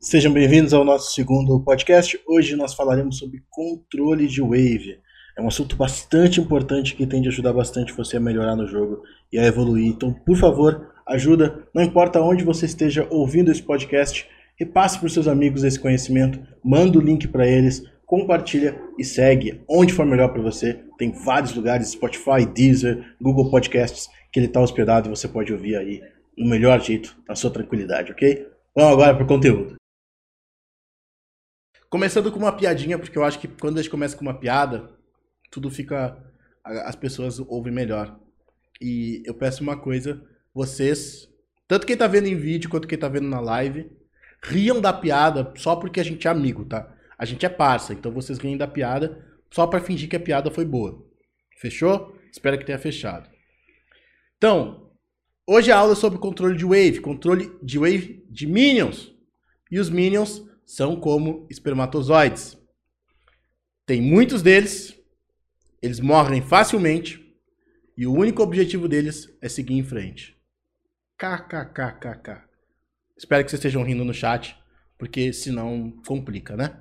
Sejam bem-vindos ao nosso segundo podcast. Hoje nós falaremos sobre controle de wave. É um assunto bastante importante que tem de ajudar bastante você a melhorar no jogo e a evoluir. Então, por favor, ajuda. Não importa onde você esteja ouvindo esse podcast, repasse para os seus amigos esse conhecimento, manda o link para eles, compartilha e segue onde for melhor para você. Tem vários lugares, Spotify, Deezer, Google Podcasts, que ele está hospedado e você pode ouvir aí no melhor jeito, na sua tranquilidade, ok? Vamos agora para o conteúdo. Começando com uma piadinha, porque eu acho que quando a gente começa com uma piada, tudo fica. As pessoas ouvem melhor. E eu peço uma coisa, vocês, tanto quem tá vendo em vídeo quanto quem tá vendo na live, riam da piada só porque a gente é amigo, tá? A gente é parça, então vocês riem da piada só para fingir que a piada foi boa. Fechou? Espero que tenha fechado. Então, hoje a aula é sobre controle de wave, controle de wave de minions. E os minions são como espermatozoides. Tem muitos deles, eles morrem facilmente e o único objetivo deles é seguir em frente. KKKKK. Espero que vocês estejam rindo no chat, porque senão complica, né?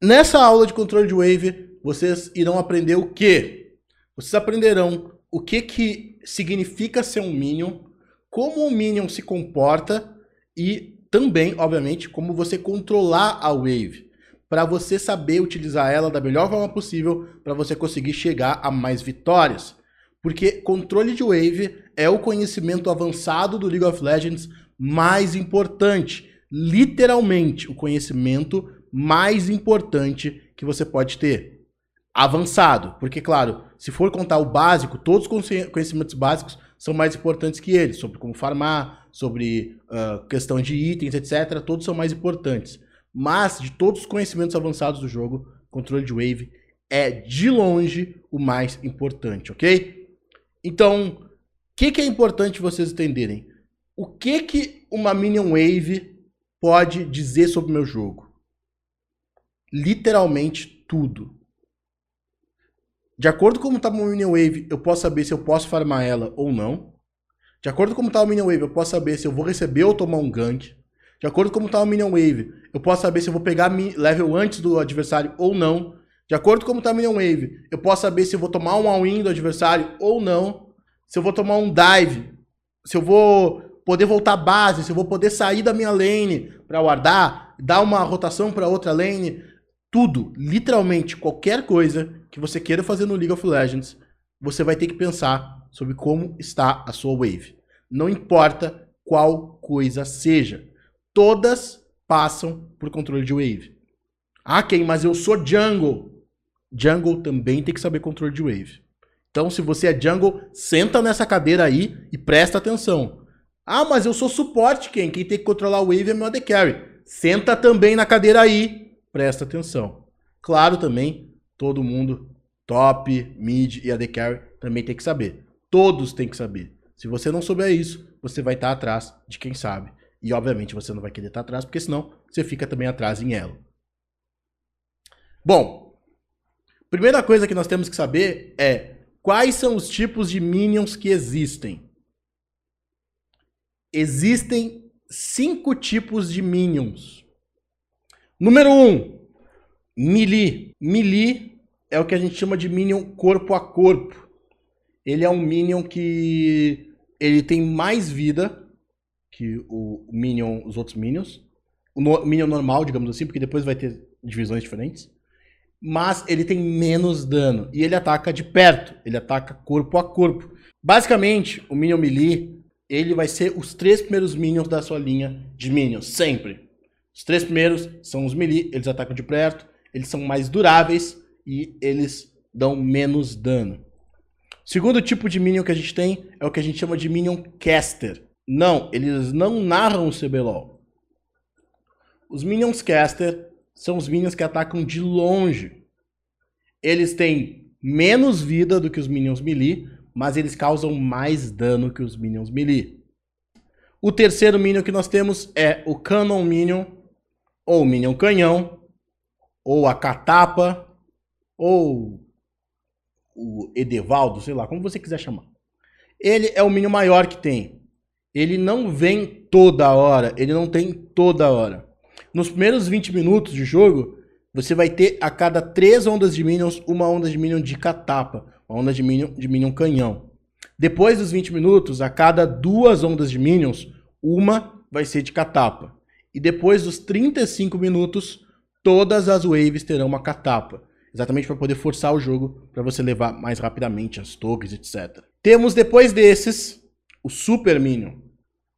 Nessa aula de controle de wave, vocês irão aprender o quê? Vocês aprenderão o que, que significa ser um Minion, como o Minion se comporta e também, obviamente, como você controlar a Wave para você saber utilizar ela da melhor forma possível para você conseguir chegar a mais vitórias. Porque controle de wave é o conhecimento avançado do League of Legends mais importante. Literalmente, o conhecimento mais importante que você pode ter. Avançado. Porque, claro, se for contar o básico, todos os conhecimentos básicos são mais importantes que ele. Sobre como farmar, sobre uh, questão de itens, etc. Todos são mais importantes. Mas, de todos os conhecimentos avançados do jogo, controle de wave é de longe o mais importante, ok? Então, o que, que, é importante vocês entenderem? O que, que uma Minion Wave pode dizer sobre o meu jogo? Literalmente tudo. De acordo com como está uma Minion Wave, eu posso saber se eu posso farmar ela ou não. De acordo com como está a Minion Wave, eu posso saber se eu vou receber ou tomar um gank. De acordo com como está o Minion Wave, eu posso saber se eu vou pegar level antes do adversário ou não. De acordo com como está a Minion Wave, eu posso saber se eu vou tomar um all-in do adversário ou não. Se eu vou tomar um dive. Se eu vou poder voltar à base. Se eu vou poder sair da minha lane para guardar. Dar uma rotação para outra lane. Tudo, literalmente, qualquer coisa que você queira fazer no League of Legends, você vai ter que pensar sobre como está a sua wave. Não importa qual coisa seja todas passam por controle de wave. Ah, quem? Mas eu sou jungle. Jungle também tem que saber controle de wave. Então, se você é jungle, senta nessa cadeira aí e presta atenção. Ah, mas eu sou suporte, quem? Quem tem que controlar o wave é meu AD Carry. Senta também na cadeira aí, presta atenção. Claro também, todo mundo, top, mid e AD Carry, também tem que saber. Todos têm que saber. Se você não souber isso, você vai estar atrás de quem sabe. E obviamente você não vai querer estar atrás, porque senão você fica também atrás em elo. Bom, primeira coisa que nós temos que saber é quais são os tipos de minions que existem. Existem cinco tipos de minions. Número um, melee. Melee é o que a gente chama de minion corpo a corpo. Ele é um minion que ele tem mais vida que o Minion, os outros Minions. O no, Minion normal, digamos assim, porque depois vai ter divisões diferentes. Mas ele tem menos dano. E ele ataca de perto. Ele ataca corpo a corpo. Basicamente, o Minion Melee, ele vai ser os três primeiros Minions da sua linha de Minions. Sempre. Os três primeiros são os Melee. Eles atacam de perto. Eles são mais duráveis. E eles dão menos dano. Segundo tipo de Minion que a gente tem é o que a gente chama de Minion Caster. Não, eles não narram o CBLOL. Os Minions Caster são os Minions que atacam de longe. Eles têm menos vida do que os Minions Melee, mas eles causam mais dano que os Minions Melee. O terceiro Minion que nós temos é o Canon Minion, ou Minion Canhão, ou a Catapa, ou o Edevaldo, sei lá, como você quiser chamar. Ele é o Minion maior que tem. ele não vem toda hora, ele não tem toda hora. Nos primeiros 20 minutos de jogo, você vai ter a cada três ondas de minions, uma onda de minion de catapa, uma onda de minion, de minion canhão. Depois dos 20 minutos, a cada duas ondas de minions, uma vai ser de catapa. E depois dos 35 minutos, todas as waves terão uma catapa. Exatamente para poder forçar o jogo para você levar mais rapidamente as torres, etc. Temos depois desses o Super Minion.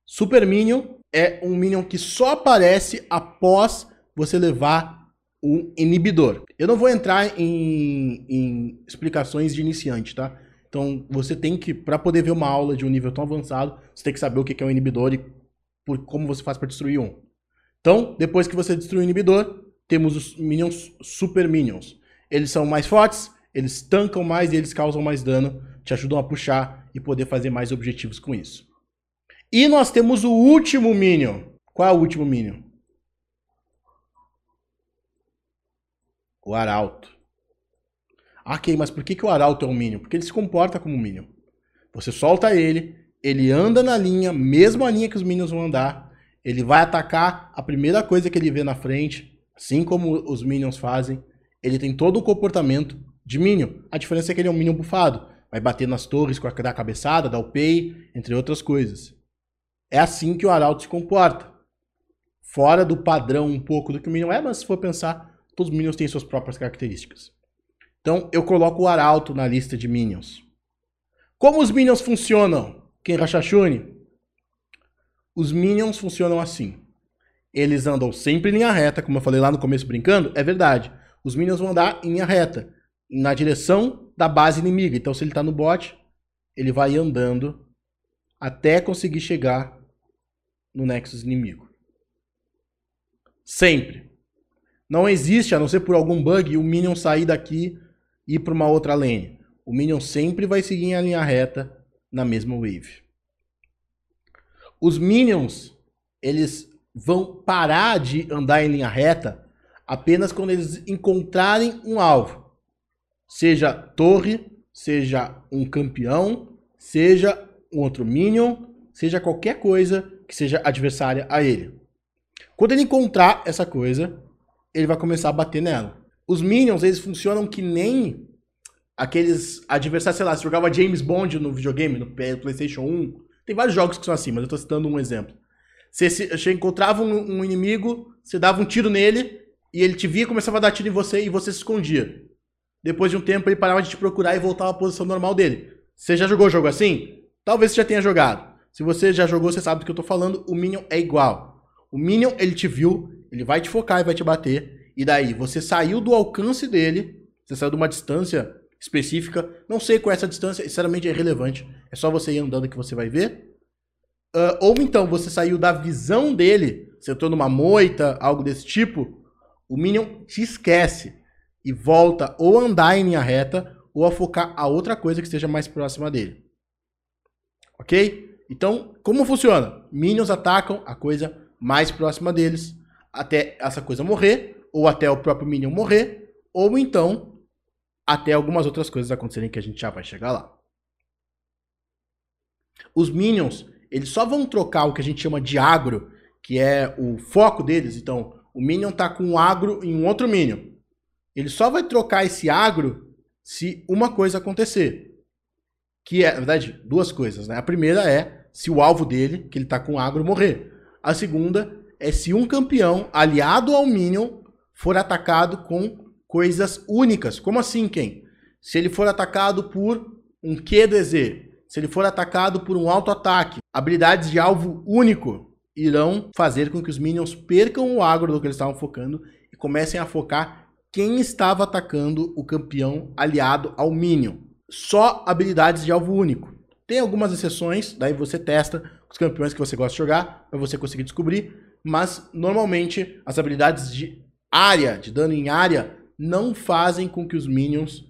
Super Minion é um Minion que só aparece após você levar um inibidor. Eu não vou entrar em, em explicações de iniciante, tá? Então você tem que, para poder ver uma aula de um nível tão avançado, você tem que saber o que é um inibidor e por, como você faz para destruir um. Então, depois que você destruir o inibidor, temos os Minions Super Minions. Eles são mais fortes, eles tancam mais e eles causam mais dano, te ajudam a puxar e poder fazer mais objetivos com isso. E nós temos o último Minion. Qual é o último Minion? O Arauto. Ah, ok, mas por que, que o Arauto é um Minion? Porque ele se comporta como um Minion. Você solta ele, ele anda na linha, mesma linha que os Minions vão andar. Ele vai atacar a primeira coisa que ele vê na frente, assim como os Minions fazem. Ele tem todo o comportamento de Minion. A diferença é que ele é um Minion bufado. Vai bater nas torres com a da cabeçada, dar o pay, entre outras coisas. É assim que o Arauto se comporta. Fora do padrão um pouco do que o Minion é, mas se for pensar, todos os Minions têm suas próprias características. Então, eu coloco o Arauto na lista de Minions. Como os Minions funcionam? Quem Rachachune? Os Minions funcionam assim. Eles andam sempre em linha reta, como eu falei lá no começo brincando, é verdade. Os Minions vão andar em linha reta, na direção da base inimiga. Então, se ele está no bot, ele vai andando até conseguir chegar no Nexus inimigo. Sempre. Não existe, a não ser por algum bug, o Minion sair daqui e ir para uma outra lane. O Minion sempre vai seguir em linha reta na mesma wave. Os Minions, eles vão parar de andar em linha reta apenas quando eles encontrarem um alvo. Seja torre, seja um campeão, seja um outro Minion, seja qualquer coisa que seja adversária a ele. Quando ele encontrar essa coisa, ele vai começar a bater nela. Os Minions, eles funcionam que nem aqueles adversários, sei lá, você jogava James Bond no videogame, no PlayStation 1. Tem vários jogos que são assim, mas eu tô citando um exemplo. Você, você encontrava um, um, inimigo, você dava um tiro nele, e ele te via, começava a dar tiro em você e você se escondia. Depois de um tempo, ele parava de te procurar e voltava à posição normal dele. Você já jogou jogo assim? Talvez você já tenha jogado. Se você já jogou, você sabe do que eu tô falando. O Minion é igual. O Minion, ele te viu, ele vai te focar e vai te bater. E daí, você saiu do alcance dele, você saiu de uma distância específica. Não sei qual é essa distância, sinceramente é irrelevante. É só você ir andando que você vai ver. Uh, ou então, você saiu da visão dele, você entrou numa moita, algo desse tipo. O Minion te esquece e volta ou a andar em linha reta ou a focar a outra coisa que esteja mais próxima dele. Ok? Então, como funciona? Minions atacam a coisa mais próxima deles até essa coisa morrer, ou até o próprio Minion morrer, ou então até algumas outras coisas acontecerem que a gente já vai chegar lá. Os Minions, eles só vão trocar o que a gente chama de agro, que é o foco deles. Então, o Minion tá com um agro em um outro Minion. Ele só vai trocar esse agro se uma coisa acontecer. Que é, na verdade, duas coisas, né? A primeira é se o alvo dele, que ele tá com agro, morrer. A segunda é se um campeão aliado ao Minion for atacado com coisas únicas. Como assim, quem? Se ele for atacado por um Q do EZ, se ele for atacado por um auto-ataque, habilidades de alvo único irão fazer com que os minions percam o agro do que eles estavam focando e comecem a focar quem estava atacando o campeão aliado ao minion só habilidades de alvo único. Tem algumas exceções, daí você testa os campeões que você gosta de jogar para você conseguir descobrir, mas normalmente as habilidades de área, de dano em área, não fazem com que os minions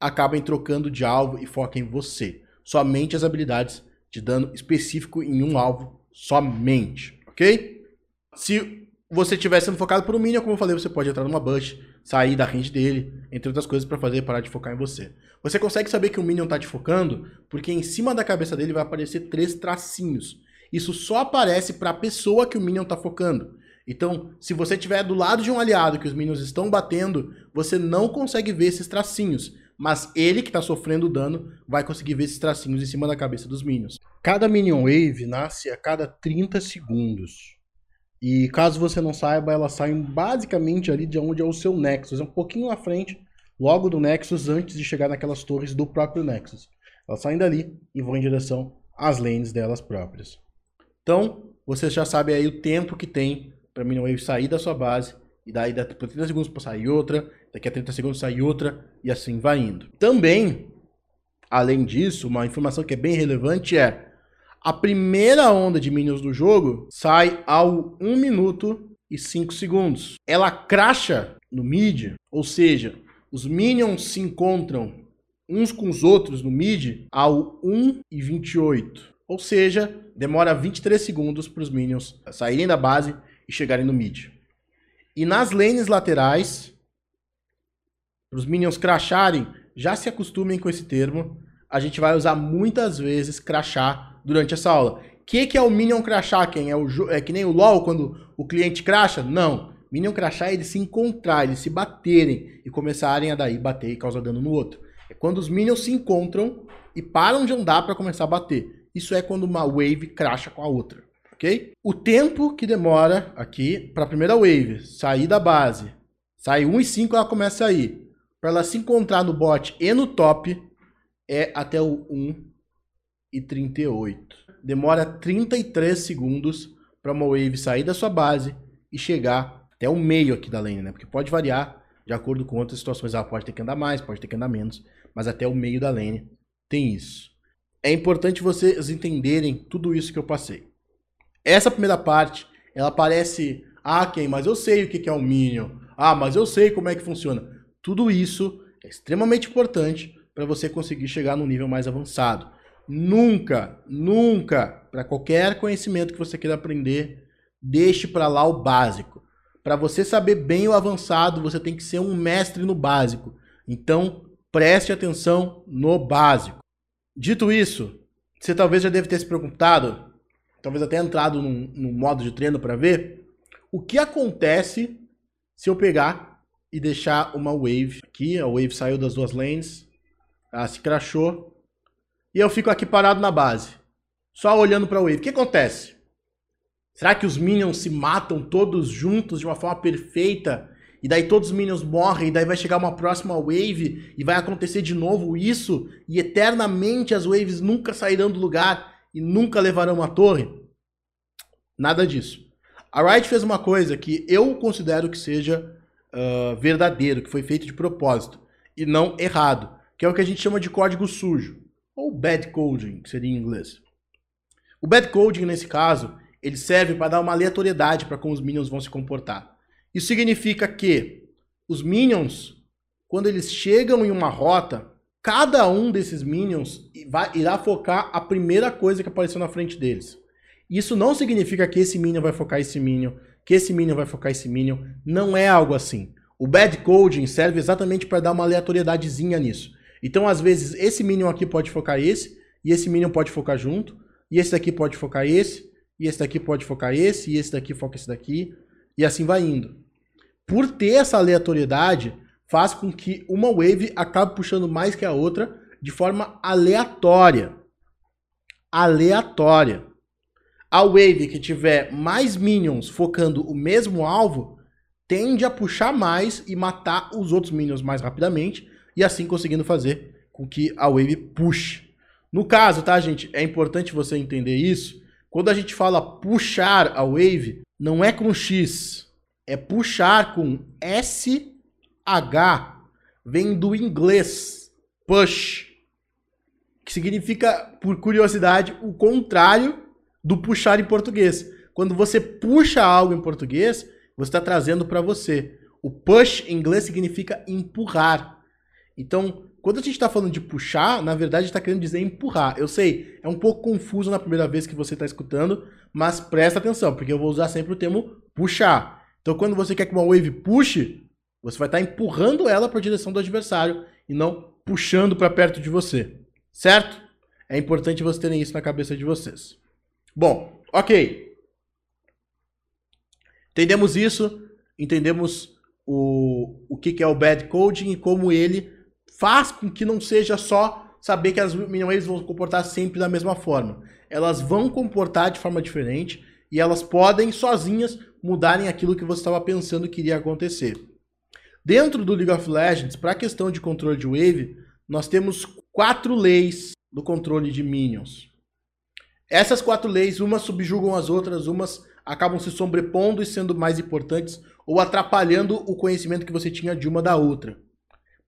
acabem trocando de alvo e foquem em você. Somente as habilidades de dano específico em um alvo, somente, ok? Se você estiver sendo focado por um minion, como eu falei, você pode entrar numa bush, sair da range dele, entre outras coisas para fazer parar de focar em você. Você consegue saber que o Minion tá te focando porque em cima da cabeça dele vai aparecer três tracinhos. Isso só aparece para a pessoa que o Minion está focando. Então, se você estiver do lado de um aliado que os Minions estão batendo, você não consegue ver esses tracinhos. Mas ele que está sofrendo dano vai conseguir ver esses tracinhos em cima da cabeça dos Minions. Cada Minion Wave nasce a cada 30 segundos. E caso você não saiba, elas saem basicamente ali de onde é o seu Nexus. É um pouquinho à frente, logo do Nexus, antes de chegar naquelas torres do próprio Nexus. Elas saem dali e vão em direção às lanes delas próprias. Então, você já sabe aí o tempo que tem para Minion Wave sair da sua base. E daí, por 30 segundos para sair outra, daqui a 30 segundos sair outra, e assim vai indo. Também, além disso, uma informação que é bem relevante é a primeira onda de minions do jogo sai ao 1 minuto e 5 segundos. Ela cracha no mid, ou seja, os minions se encontram uns com os outros no mid ao 1 e 28. Ou seja, demora 23 segundos para os minions saírem da base e chegarem no mid. E nas lanes laterais, para os minions cracharem, já se acostumem com esse termo, a gente vai usar muitas vezes crachar durante essa aula. O que, que é o Minion? Quem é, o, é que nem o LoL quando o cliente cracha? Não. Minion Crachar é eles se encontrar, eles se baterem e começarem a daí bater e causar dano no outro. É quando os Minions se encontram e param de andar para começar a bater. Isso é quando uma wave cracha com a outra, ok? O tempo que demora aqui para a primeira wave sair da base, sai 1 e 5 ela começa a sair. Para ela se encontrar no bot e no top é até o 1 e 38. Demora 33 segundos para uma wave sair da sua base e chegar até o meio aqui da lane, né? Porque pode variar de acordo com outras situações. Ela pode ter que andar mais, pode ter que andar menos, mas até o meio da lane tem isso. É importante vocês entenderem tudo isso que eu passei. Essa primeira parte, ela parece, ah, quem? Mas eu sei o que é um Minion. Ah, mas eu sei como é que funciona. Tudo isso é extremamente importante para você conseguir chegar num nível mais avançado. Nunca, nunca, para qualquer conhecimento que você queira aprender, deixe para lá o básico. Para você saber bem o avançado, você tem que ser um mestre no básico. Então, preste atenção no básico. Dito isso, você talvez já deve ter se perguntado, talvez até entrado num, num modo de treino para ver, o que acontece se eu pegar e deixar uma wave aqui, a wave saiu das duas lanes, ela se crashou, e eu fico aqui parado na base, só olhando para o wave. O que acontece? Será que os minions se matam todos juntos de uma forma perfeita? E daí todos os minions morrem, e daí vai chegar uma próxima wave e vai acontecer de novo isso, e eternamente as waves nunca sairão do lugar e nunca levarão uma torre? Nada disso. A Riot fez uma coisa que eu considero que seja uh, verdadeiro, que foi feito de propósito, e não errado, que é o que a gente chama de código sujo ou bad coding, que seria em inglês. O bad coding, nesse caso, ele serve para dar uma aleatoriedade para como os minions vão se comportar. Isso significa que os minions, quando eles chegam em uma rota, cada um desses minions irá focar a primeira coisa que apareceu na frente deles. Isso não significa que esse minion vai focar esse minion, que esse minion vai focar esse minion. Não é algo assim. O bad coding serve exatamente para dar uma aleatoriedadezinha nisso. Então, às vezes, esse Minion aqui pode focar esse, e esse Minion pode focar junto, e esse daqui pode focar esse, e esse daqui pode focar esse, e esse daqui foca esse daqui, e assim vai indo. Por ter essa aleatoriedade, faz com que uma wave acabe puxando mais que a outra de forma aleatória. Aleatória. A wave que tiver mais minions focando o mesmo alvo tende a puxar mais e matar os outros minions mais rapidamente, e assim conseguindo fazer com que a wave puxe. No caso, tá, gente, é importante você entender isso. Quando a gente fala puxar a wave, não é com X, é puxar com SH. Vem do inglês push, que significa, por curiosidade, o contrário do puxar em português. Quando você puxa algo em português, você está trazendo para você. O push em inglês significa empurrar. Então, quando a gente está falando de puxar, na verdade está querendo dizer empurrar. Eu sei, é um pouco confuso na primeira vez que você está escutando, mas presta atenção, porque eu vou usar sempre o termo puxar. Então, quando você quer que uma wave puxe, você vai estar tá empurrando ela para a direção do adversário e não puxando para perto de você. Certo? É importante vocês terem isso na cabeça de vocês. Bom, Ok. Entendemos isso, entendemos o, o que, que é o bad coding e como ele faz com que não seja só saber que as minion waves vão comportar sempre da mesma forma. Elas vão comportar de forma diferente e elas podem sozinhas mudarem aquilo que você estava pensando que iria acontecer. Dentro do League of Legends, para a questão de controle de wave, nós temos quatro leis do controle de minions. Essas quatro leis, umas subjugam as outras, umas acabam se sobrepondo e sendo mais importantes ou atrapalhando o conhecimento que você tinha de uma da outra.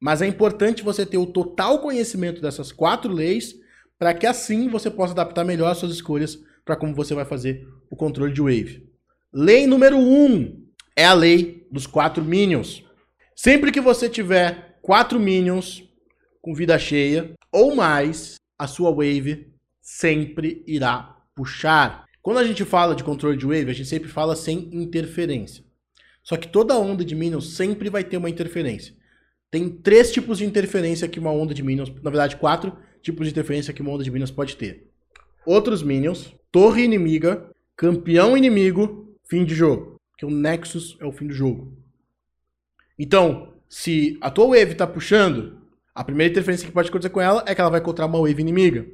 Mas é importante você ter o total conhecimento dessas quatro leis para que assim você possa adaptar melhor as suas escolhas para como você vai fazer o controle de wave. Lei número 1 um é a lei dos quatro minions. Sempre que você tiver quatro minions com vida cheia ou mais, a sua wave sempre irá puxar. Quando a gente fala de controle de wave, a gente sempre fala sem interferência. Só que toda onda de minions sempre vai ter uma interferência. Tem três tipos de interferência que uma onda de minions, na verdade, quatro tipos de interferência que uma onda de minions pode ter. Outros minions, torre inimiga, campeão inimigo, fim de jogo. Porque o Nexus é o fim do jogo. Então, se a tua wave tá puxando, a primeira interferência que pode acontecer com ela é que ela vai encontrar uma wave inimiga.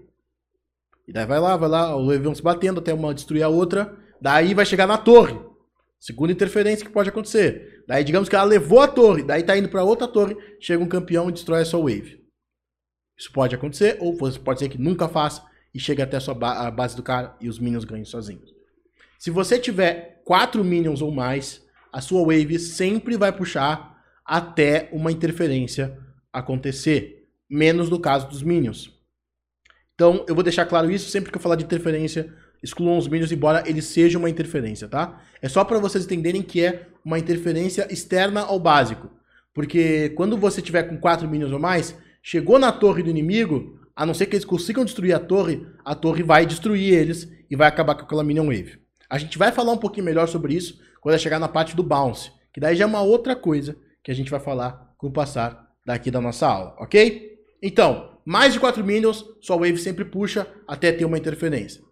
E daí vai lá, vai lá, os waves vão se batendo até uma destruir a outra. Daí vai chegar na torre. Segunda interferência que pode acontecer. Daí, digamos que ela levou a torre, daí tá indo para outra torre, chega um campeão e destrói a sua wave. Isso pode acontecer, ou pode ser que nunca faça e chegue até a, sua ba a base do cara e os minions ganhem sozinhos. Se você tiver quatro minions ou mais, a sua wave sempre vai puxar até uma interferência acontecer. Menos no caso dos minions. Então, eu vou deixar claro isso sempre que eu falar de interferência excluam os minions, embora ele seja uma interferência, tá? É só para vocês entenderem que é uma interferência externa ao básico. Porque quando você tiver com quatro minions ou mais, chegou na torre do inimigo, a não ser que eles consigam destruir a torre, a torre vai destruir eles e vai acabar com aquela minion wave. A gente vai falar um pouquinho melhor sobre isso quando chegar na parte do bounce, que daí já é uma outra coisa que a gente vai falar com o passar daqui da nossa aula, ok? Então, mais de 4 minions, sua wave sempre puxa até ter uma interferência.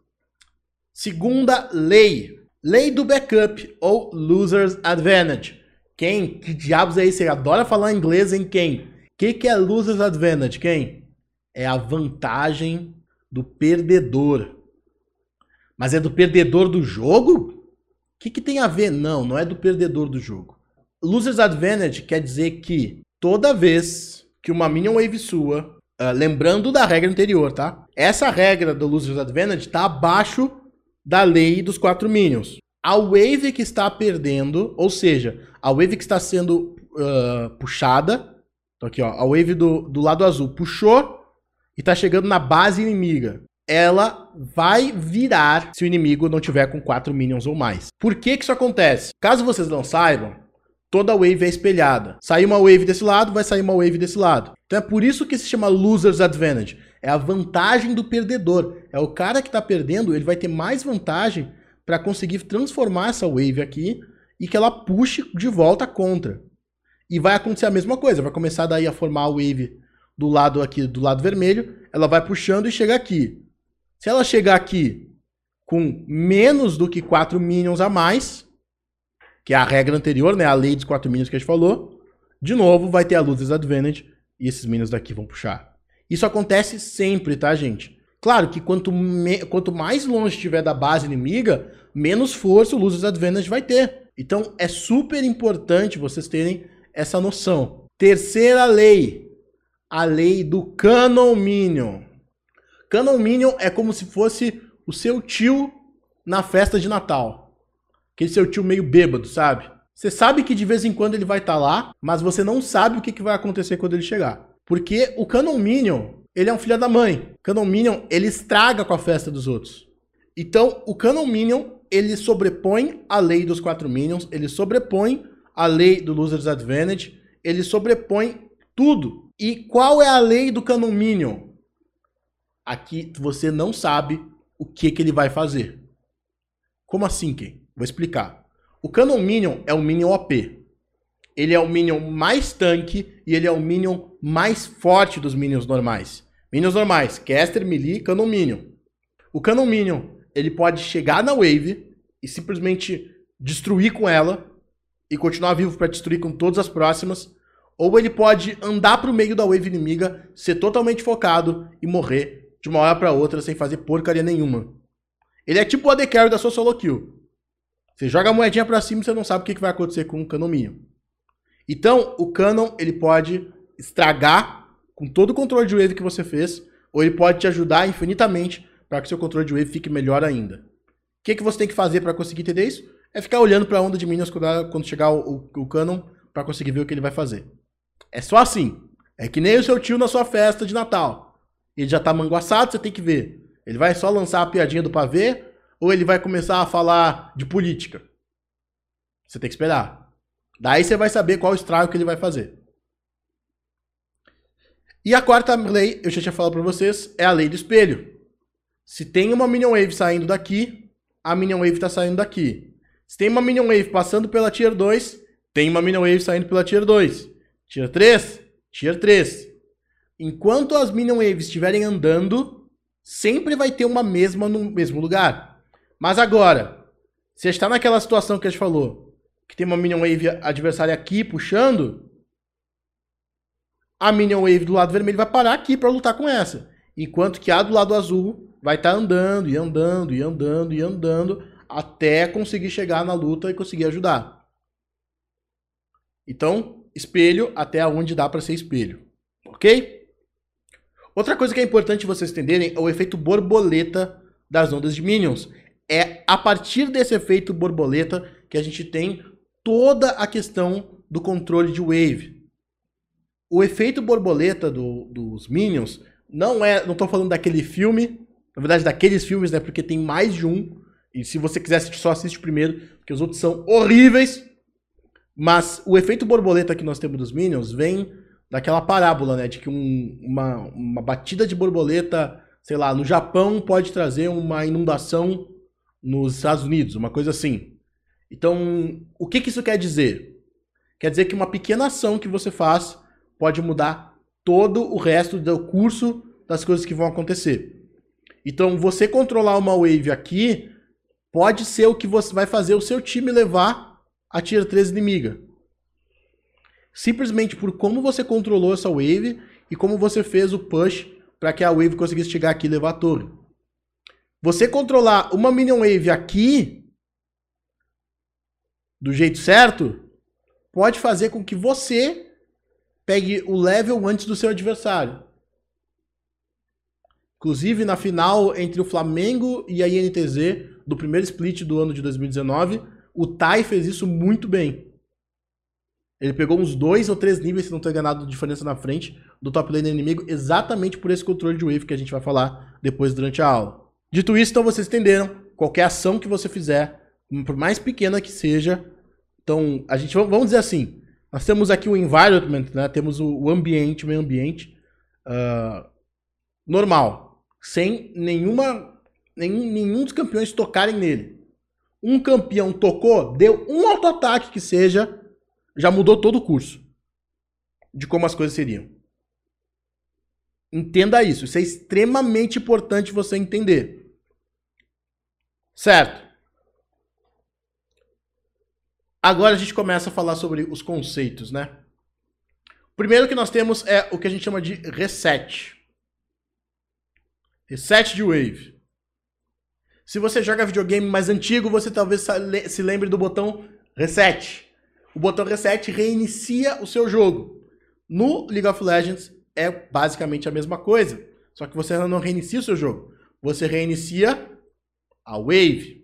Segunda lei. Lei do backup ou loser's advantage. Quem? Que diabos é isso? Você adora falar inglês em quem? Que, que é loser's advantage? Quem? É a vantagem do perdedor. Mas é do perdedor do jogo? O que, que tem a ver? Não, não é do perdedor do jogo. Loser's advantage quer dizer que toda vez que uma minion wave sua, uh, lembrando da regra anterior, tá? Essa regra do loser's advantage está abaixo da lei dos quatro minions. A wave que está perdendo, ou seja, a wave que está sendo uh, puxada, então aqui ó, a wave do, do lado azul puxou e está chegando na base inimiga. Ela vai virar se o inimigo não tiver com quatro minions ou mais. Por que, que isso acontece? Caso vocês não saibam, toda wave é espelhada. Sai uma wave desse lado, vai sair uma wave desse lado. Então é por isso que se chama Loser's Advantage. É a vantagem do perdedor. É o cara que está perdendo, ele vai ter mais vantagem para conseguir transformar essa wave aqui e que ela puxe de volta contra. E vai acontecer a mesma coisa, vai começar daí a formar a wave do lado aqui, do lado vermelho, ela vai puxando e chega aqui. Se ela chegar aqui com menos do que 4 minions a mais, que é a regra anterior, né, a lei dos 4 minions que a gente falou, de novo vai ter a luz advantage e esses minions daqui vão puxar. Isso acontece sempre, tá, gente? Claro que quanto, me... quanto mais longe estiver da base inimiga, menos força o Losers Advantage vai ter. Então é super importante vocês terem essa noção. Terceira lei, a lei do Canon Minion. Canon Minion é como se fosse o seu tio na festa de Natal. Aquele seu tio meio bêbado, sabe? Você sabe que de vez em quando ele vai estar tá lá, mas você não sabe o que, que vai acontecer quando ele chegar. Porque o Canon Minion, ele é um filho da mãe. O Canon Minion, ele estraga com a festa dos outros. Então, o Canon Minion, ele sobrepõe a lei dos quatro Minions, ele sobrepõe a lei do Loser's Advantage, ele sobrepõe tudo. E qual é a lei do Canon Minion? Aqui você não sabe o que, que ele vai fazer. Como assim, Ken? Vou explicar. O Canon Minion é um Minion OP ele é o Minion mais tanque e ele é o Minion mais forte dos Minions normais. Minions normais, Caster, Melee, Canon Minion. O Canon Minion ele pode chegar na wave e simplesmente destruir com ela e continuar vivo para destruir com todas as próximas, ou ele pode andar pro meio da wave inimiga, ser totalmente focado e morrer de uma hora para outra sem fazer porcaria nenhuma. Ele é tipo o AD Carry da sua solo kill. Você joga a moedinha pra cima e você não sabe o que vai acontecer com o Canon Minion. Então, o Canon, ele pode estragar com todo o controle de wave que você fez, ou ele pode te ajudar infinitamente para que seu controle de wave fique melhor ainda. O que, que você tem que fazer para conseguir entender isso? É ficar olhando para a onda de minions quando chegar o, o, o Canon para conseguir ver o que ele vai fazer. É só assim. É que nem o seu tio na sua festa de Natal. Ele já tá manguaçado, você tem que ver. Ele vai só lançar a piadinha do pavê ou ele vai começar a falar de política? Você tem que esperar. Daí você vai saber qual estrago que ele vai fazer. E a quarta lei, eu já tinha falado para vocês, é a lei do espelho. Se tem uma Minion Wave saindo daqui, a Minion Wave está saindo daqui. Se tem uma Minion Wave passando pela Tier 2, tem uma Minion Wave saindo pela Tier 2. Tier 3, Tier 3. Enquanto as Minion Waves estiverem andando, sempre vai ter uma mesma no mesmo lugar. Mas agora, você está naquela situação que a gente falou, que tem uma Minion Wave adversária aqui puxando, a Minion Wave do lado vermelho vai parar aqui para lutar com essa. Enquanto que a do lado azul vai estar tá andando e andando e andando e andando até conseguir chegar na luta e conseguir ajudar. Então, espelho até onde dá para ser espelho. Ok? Outra coisa que é importante vocês entenderem é o efeito borboleta das ondas de Minions. É a partir desse efeito borboleta que a gente tem toda a questão do controle de wave. O efeito borboleta do, dos Minions não é. Não estou falando daquele filme, na verdade, daqueles filmes, né? Porque tem mais de um. E se você quiser assistir, só assiste primeiro, porque os outros são horríveis. Mas o efeito borboleta que nós temos dos Minions vem daquela parábola, né? De que um, uma, uma batida de borboleta, sei lá, no Japão pode trazer uma inundação nos Estados Unidos, uma coisa assim. Então, o que, que isso quer dizer? Quer dizer que uma pequena ação que você faz pode mudar todo o resto do curso das coisas que vão acontecer. Então, você controlar uma wave aqui pode ser o que você vai fazer o seu time levar a tier 3 inimiga simplesmente por como você controlou essa wave e como você fez o push para que a wave conseguisse chegar aqui e levar a torre. Você controlar uma minion wave aqui do jeito certo pode fazer com que você pegue o level antes do seu adversário. Inclusive, na final entre o Flamengo e a INTZ, do primeiro split do ano de 2019, o Tai fez isso muito bem. Ele pegou uns dois ou três níveis, se não estou enganado, de diferença na frente do top lane inimigo, exatamente por esse controle de wave que a gente vai falar depois durante a aula. Dito isso, então vocês entenderam, qualquer ação que você fizer, por mais pequena que seja, então a gente vamos dizer assim, nós temos aqui o environment, né? Temos o, ambiente, o meio ambiente uh, normal, sem nenhuma nenhum, nenhum dos campeões tocarem nele. Um campeão tocou, deu um auto-ataque que seja, já mudou todo o curso de como as coisas seriam. Entenda isso. Isso é extremamente importante você entender. Certo? Agora a gente começa a falar sobre os conceitos, né? O primeiro que nós temos é o que a gente chama de reset. Reset de wave. Se você joga videogame mais antigo, você talvez se lembre do botão reset o botão reset reinicia o seu jogo. No League of Legends é basicamente a mesma coisa, só que você não reinicia o seu jogo. Você reinicia a wave.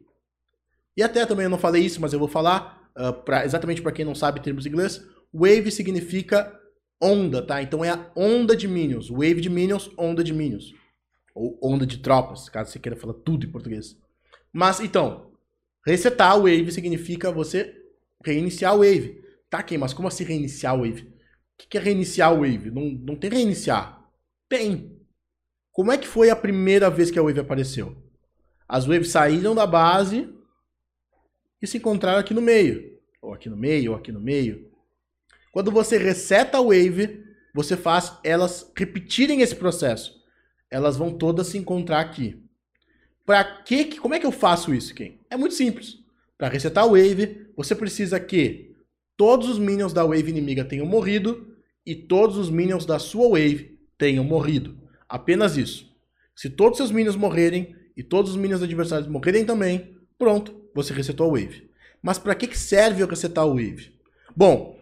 E até também eu não falei isso, mas eu vou falar uh, pra, exatamente para quem não sabe termos em inglês. Wave significa onda, tá? Então é a onda de minions. Wave de minions, onda de minions. Ou onda de tropas, caso você queira falar tudo em português. Mas então, resetar a wave significa você Reiniciar o Wave. Tá, Kim, mas como assim reiniciar o Wave? O que é reiniciar o Wave? Não, não tem reiniciar. Tem. Como é que foi a primeira vez que a Wave apareceu? As Waves saíram da base e se encontraram aqui no meio. Ou aqui no meio, ou aqui no meio. Quando você reseta a Wave, você faz elas repetirem esse processo. Elas vão todas se encontrar aqui. Para que, como é que eu faço isso, Ken? É muito simples. Para resetar a wave, você precisa que todos os minions da wave inimiga tenham morrido e todos os minions da sua wave tenham morrido. Apenas isso. Se todos os seus minions morrerem e todos os minions adversários morrerem também, pronto, você resetou a wave. Mas para que, serve eu resetar a wave? Bom,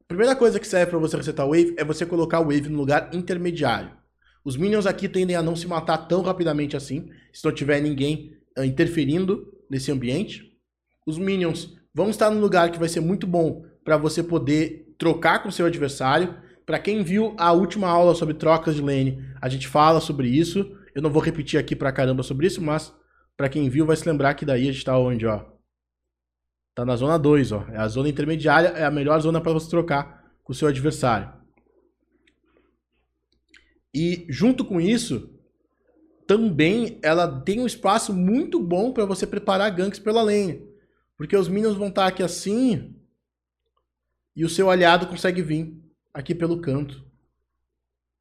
a primeira coisa que serve para você resetar a wave é você colocar a wave no lugar intermediário. Os minions aqui tendem a não se matar tão rapidamente assim, se não tiver ninguém uh, interferindo nesse ambiente. Os minions vão estar num lugar que vai ser muito bom para você poder trocar com seu adversário. Para quem viu a última aula sobre trocas de lane, a gente fala sobre isso. Eu não vou repetir aqui pra caramba sobre isso, mas para quem viu vai se lembrar que daí a gente tá onde, ó? Tá na zona 2, ó. É a zona intermediária, é a melhor zona para você trocar com o seu adversário. E junto com isso, também ela tem um espaço muito bom para você preparar ganks pela lane. Porque os minions vão estar tá aqui assim e o seu aliado consegue vir aqui pelo canto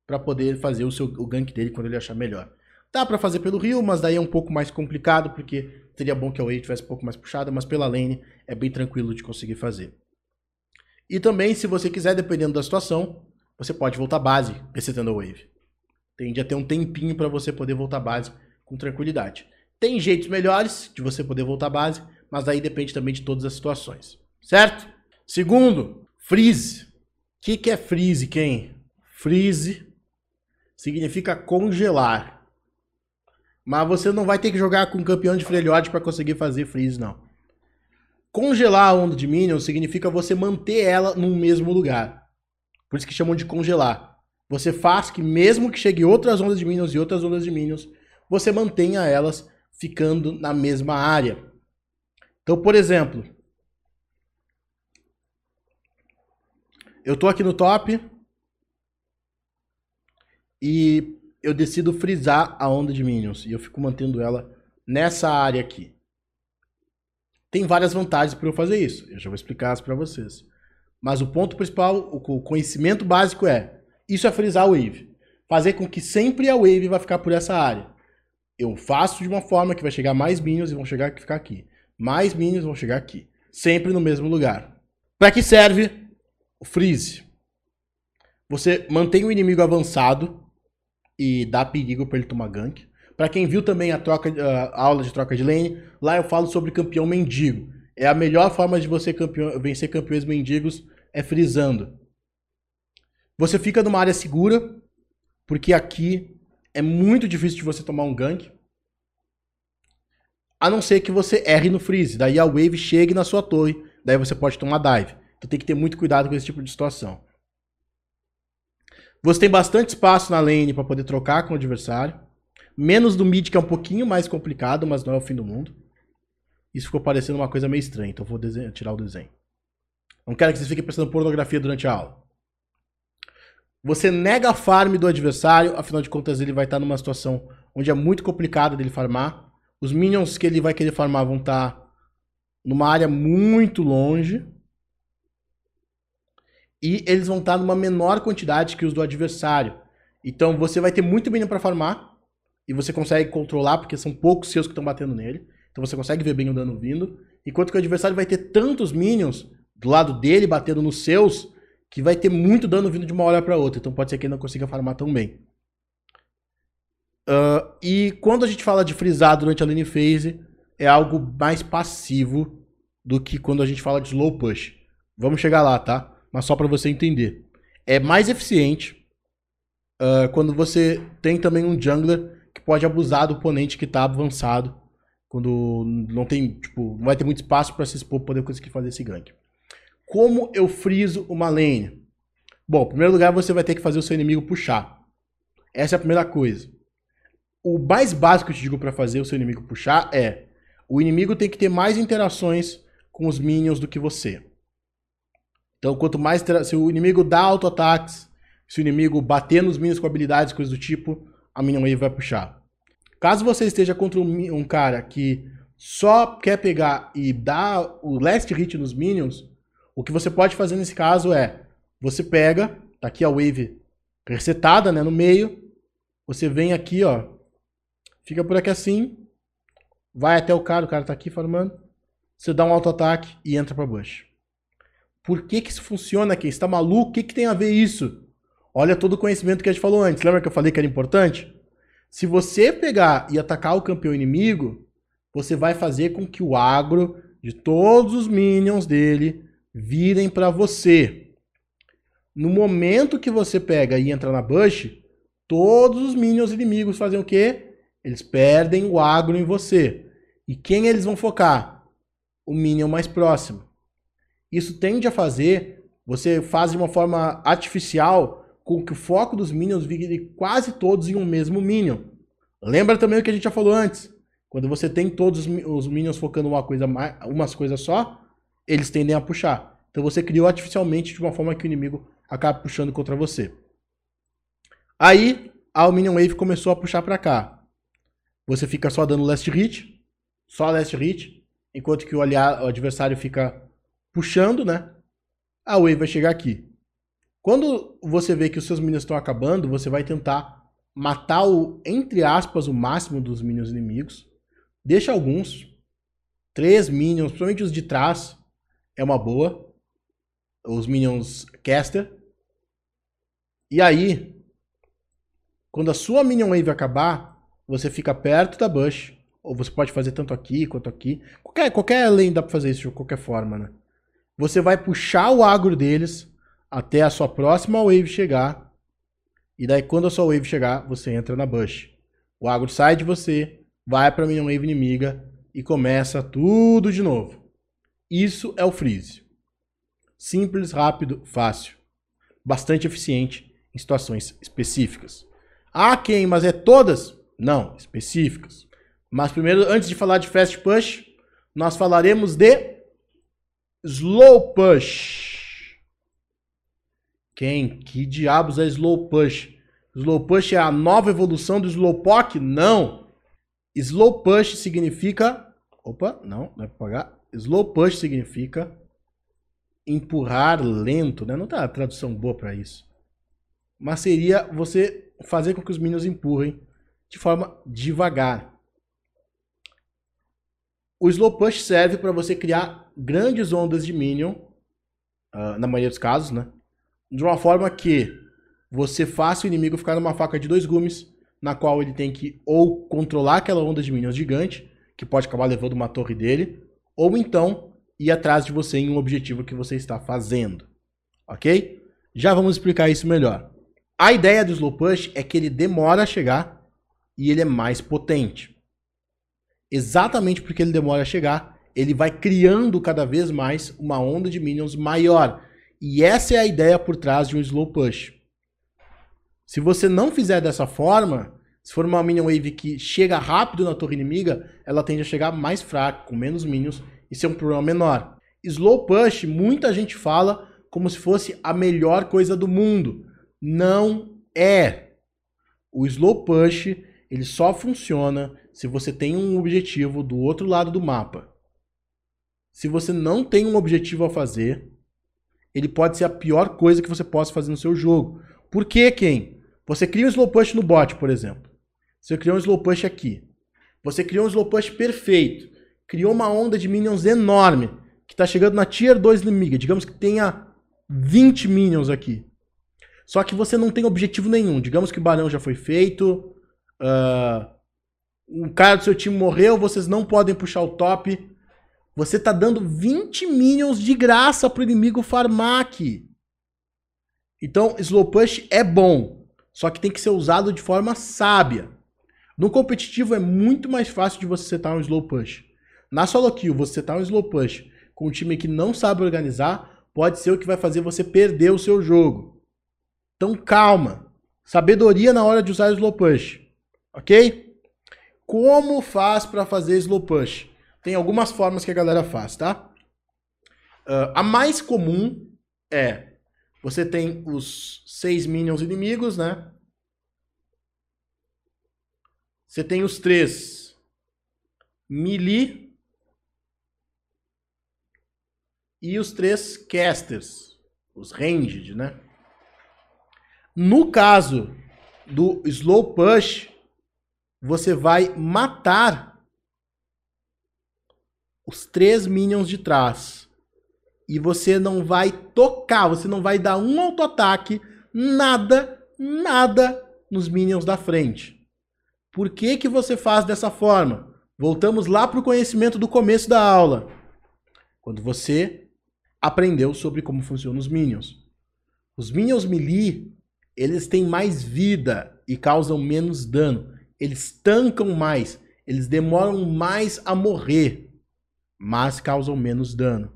para poder fazer o, seu, o gank dele quando ele achar melhor. Dá para fazer pelo rio, mas daí é um pouco mais complicado, porque seria bom que a wave tivesse um pouco mais puxada, mas pela lane é bem tranquilo de conseguir fazer. E também, se você quiser, dependendo da situação, você pode voltar base resetando a wave. Tende a ter um tempinho para você poder voltar base com tranquilidade. Tem jeitos melhores de você poder voltar base, mas aí depende também de todas as situações. Certo? Segundo, freeze. O que, que é freeze, quem? Freeze significa congelar. Mas você não vai ter que jogar com campeão de Freljord para conseguir fazer freeze, não. Congelar a onda de minions significa você manter ela no mesmo lugar. Por isso que chamam de congelar você faz que mesmo que chegue outras ondas de Minions e outras ondas de Minions, você mantenha elas ficando na mesma área. Então, por exemplo, eu estou aqui no top e eu decido frisar a onda de Minions e eu fico mantendo ela nessa área aqui. Tem várias vantagens para eu fazer isso. Eu já vou explicar as para vocês. Mas o ponto principal, o conhecimento básico é isso é frisar a wave. Fazer com que sempre a wave vai ficar por essa área. Eu faço de uma forma que vai chegar mais minions e vão chegar ficar aqui. Mais minions vão chegar aqui. Sempre no mesmo lugar. Para que serve o freeze? Você mantém o inimigo avançado e dá perigo para ele tomar gank. Para quem viu também a, troca, a aula de troca de lane, lá eu falo sobre campeão mendigo. É a melhor forma de você campeão, vencer campeões mendigos é frisando. Você fica numa área segura, porque aqui é muito difícil de você tomar um gank. A não ser que você erre no freeze. Daí a wave chegue na sua torre. Daí você pode tomar dive. Então tem que ter muito cuidado com esse tipo de situação. Você tem bastante espaço na lane para poder trocar com o adversário. Menos do mid, que é um pouquinho mais complicado, mas não é o fim do mundo. Isso ficou parecendo uma coisa meio estranha, então vou desenho, tirar o desenho. Não quero que vocês fiquem pensando pornografia durante a aula. Você nega a farm do adversário, afinal de contas ele vai estar numa situação onde é muito complicado dele farmar. Os minions que ele vai querer farmar vão estar numa área muito longe. E eles vão estar numa menor quantidade que os do adversário. Então você vai ter muito minion para farmar. E você consegue controlar, porque são poucos seus que estão batendo nele. Então você consegue ver bem o dano vindo. Enquanto que o adversário vai ter tantos minions do lado dele batendo nos seus que vai ter muito dano vindo de uma hora para outra. Então pode ser que ele não consiga farmar tão bem. Uh, e quando a gente fala de frisar durante a lane phase, é algo mais passivo do que quando a gente fala de slow push. Vamos chegar lá, tá? Mas só para você entender. É mais eficiente uh, quando você tem também um jungler que pode abusar do oponente que tá avançado. Quando não tem, tipo, não vai ter muito espaço para se expor poder conseguir fazer esse gank. Como eu friso uma lane? Bom, em primeiro lugar, você vai ter que fazer o seu inimigo puxar. Essa é a primeira coisa. O mais básico que eu te digo para fazer o seu inimigo puxar é: o inimigo tem que ter mais interações com os minions do que você. Então, quanto mais se o inimigo dá auto-ataques, se o inimigo bater nos minions com habilidades, coisas do tipo, a minion wave vai puxar. Caso você esteja contra um, um cara que só quer pegar e dar o last hit nos minions, o que você pode fazer nesse caso é, você pega, tá aqui a wave resetada, né, no meio, você vem aqui, ó, fica por aqui assim, vai até o cara, o cara tá aqui farmando, você dá um auto-ataque e entra pra bush. Por que que isso funciona aqui? Você tá maluco? O que que tem a ver isso? Olha todo o conhecimento que a gente falou antes. Lembra que eu falei que era importante? Se você pegar e atacar o campeão inimigo, você vai fazer com que o agro de todos os minions dele virem para você. No momento que você pega e entra na bush, todos os minions inimigos fazem o quê? Eles perdem o agro em você. E quem eles vão focar? O minion mais próximo. Isso tende a fazer, você faz de uma forma artificial com que o foco dos minions vire quase todos em um mesmo minion. Lembra também o que a gente já falou antes. Quando você tem todos os minions focando uma coisa, umas coisas só, eles tendem a puxar. Então você criou artificialmente de uma forma que o inimigo acaba puxando contra você. Aí a Minion Wave começou a puxar para cá. Você fica só dando last hit, só last hit, enquanto que o, aliado, o adversário fica puxando, né? A Wave vai chegar aqui. Quando você vê que os seus minions estão acabando, você vai tentar matar o, entre aspas, o máximo dos minions inimigos. Deixa alguns. Três minions, principalmente os de trás, é uma boa. Os minions caster. E aí, quando a sua minion wave acabar, você fica perto da bush. Ou você pode fazer tanto aqui quanto aqui. Qualquer, qualquer lane dá pra fazer isso de qualquer forma, né? Você vai puxar o agro deles até a sua próxima wave chegar e daí, quando a sua wave chegar, você entra na bush. O agro sai de você, vai para a minha wave inimiga e começa tudo de novo. Isso é o freeze. Simples, rápido, fácil. Bastante eficiente em situações específicas. Ah, quem? Mas é todas? Não, específicas. Mas primeiro, antes de falar de fast push, nós falaremos de slow push. Quem? Que diabos é Slow Push? Slow Push é a nova evolução do Slowpoke? Não! Slow Push significa... Opa, não, não é pra pagar. Slow Push significa empurrar lento, né? Não tá a tradução boa para isso. Mas seria você fazer com que os minions empurrem de forma devagar. O Slow Push serve para você criar grandes ondas de minion, uh, na maioria dos casos, né? de uma forma que você faça o inimigo ficar numa faca de dois gumes, na qual ele tem que ou controlar aquela onda de minions gigante, que pode acabar levando uma torre dele, ou então ir atrás de você em um objetivo que você está fazendo. Ok? Já vamos explicar isso melhor. A ideia do Slow Push é que ele demora a chegar e ele é mais potente. Exatamente porque ele demora a chegar, ele vai criando cada vez mais uma onda de minions maior. E essa é a ideia por trás de um slow push. Se você não fizer dessa forma, se for uma minion wave que chega rápido na torre inimiga, ela tende a chegar mais fraca, com menos minions, e ser um problema menor. Slow push, muita gente fala como se fosse a melhor coisa do mundo. Não é. O slow push, ele só funciona se você tem um objetivo do outro lado do mapa. Se você não tem um objetivo a fazer, ele pode ser a pior coisa que você possa fazer no seu jogo. Por que, quem? Você cria um slow push no bot, por exemplo. Você criou um slow push aqui. Você criou um slow push perfeito. Criou uma onda de minions enorme. Que está chegando na tier 2 inimiga. Digamos que tenha 20 minions aqui. Só que você não tem objetivo nenhum. Digamos que o barão já foi feito. Uh, um cara do seu time morreu. Vocês não podem puxar o top. Você tá dando 20 minions de graça pro inimigo farmar aqui. Então, slow push é bom, só que tem que ser usado de forma sábia. No competitivo é muito mais fácil de você setar um slow push. Na solo kill, você setar um slow push com um time que não sabe organizar, pode ser o que vai fazer você perder o seu jogo. Então calma, sabedoria na hora de usar slow push, ok? Como faz para fazer slow push? Tem algumas formas que a galera faz, tá? Uh, a mais comum é você tem os seis minions inimigos, né? Você tem os três melee e os três casters, os ranged, né? No caso do slow push, você vai matar os três minions de trás. E você não vai tocar, você não vai dar um auto-ataque, nada, nada nos minions da frente. Por que, que você faz dessa forma? Voltamos lá para o conhecimento do começo da aula. Quando você aprendeu sobre como funcionam os minions. Os minions melee, eles têm mais vida e causam menos dano. Eles tancam mais, eles demoram mais a morrer, mas causam menos dano.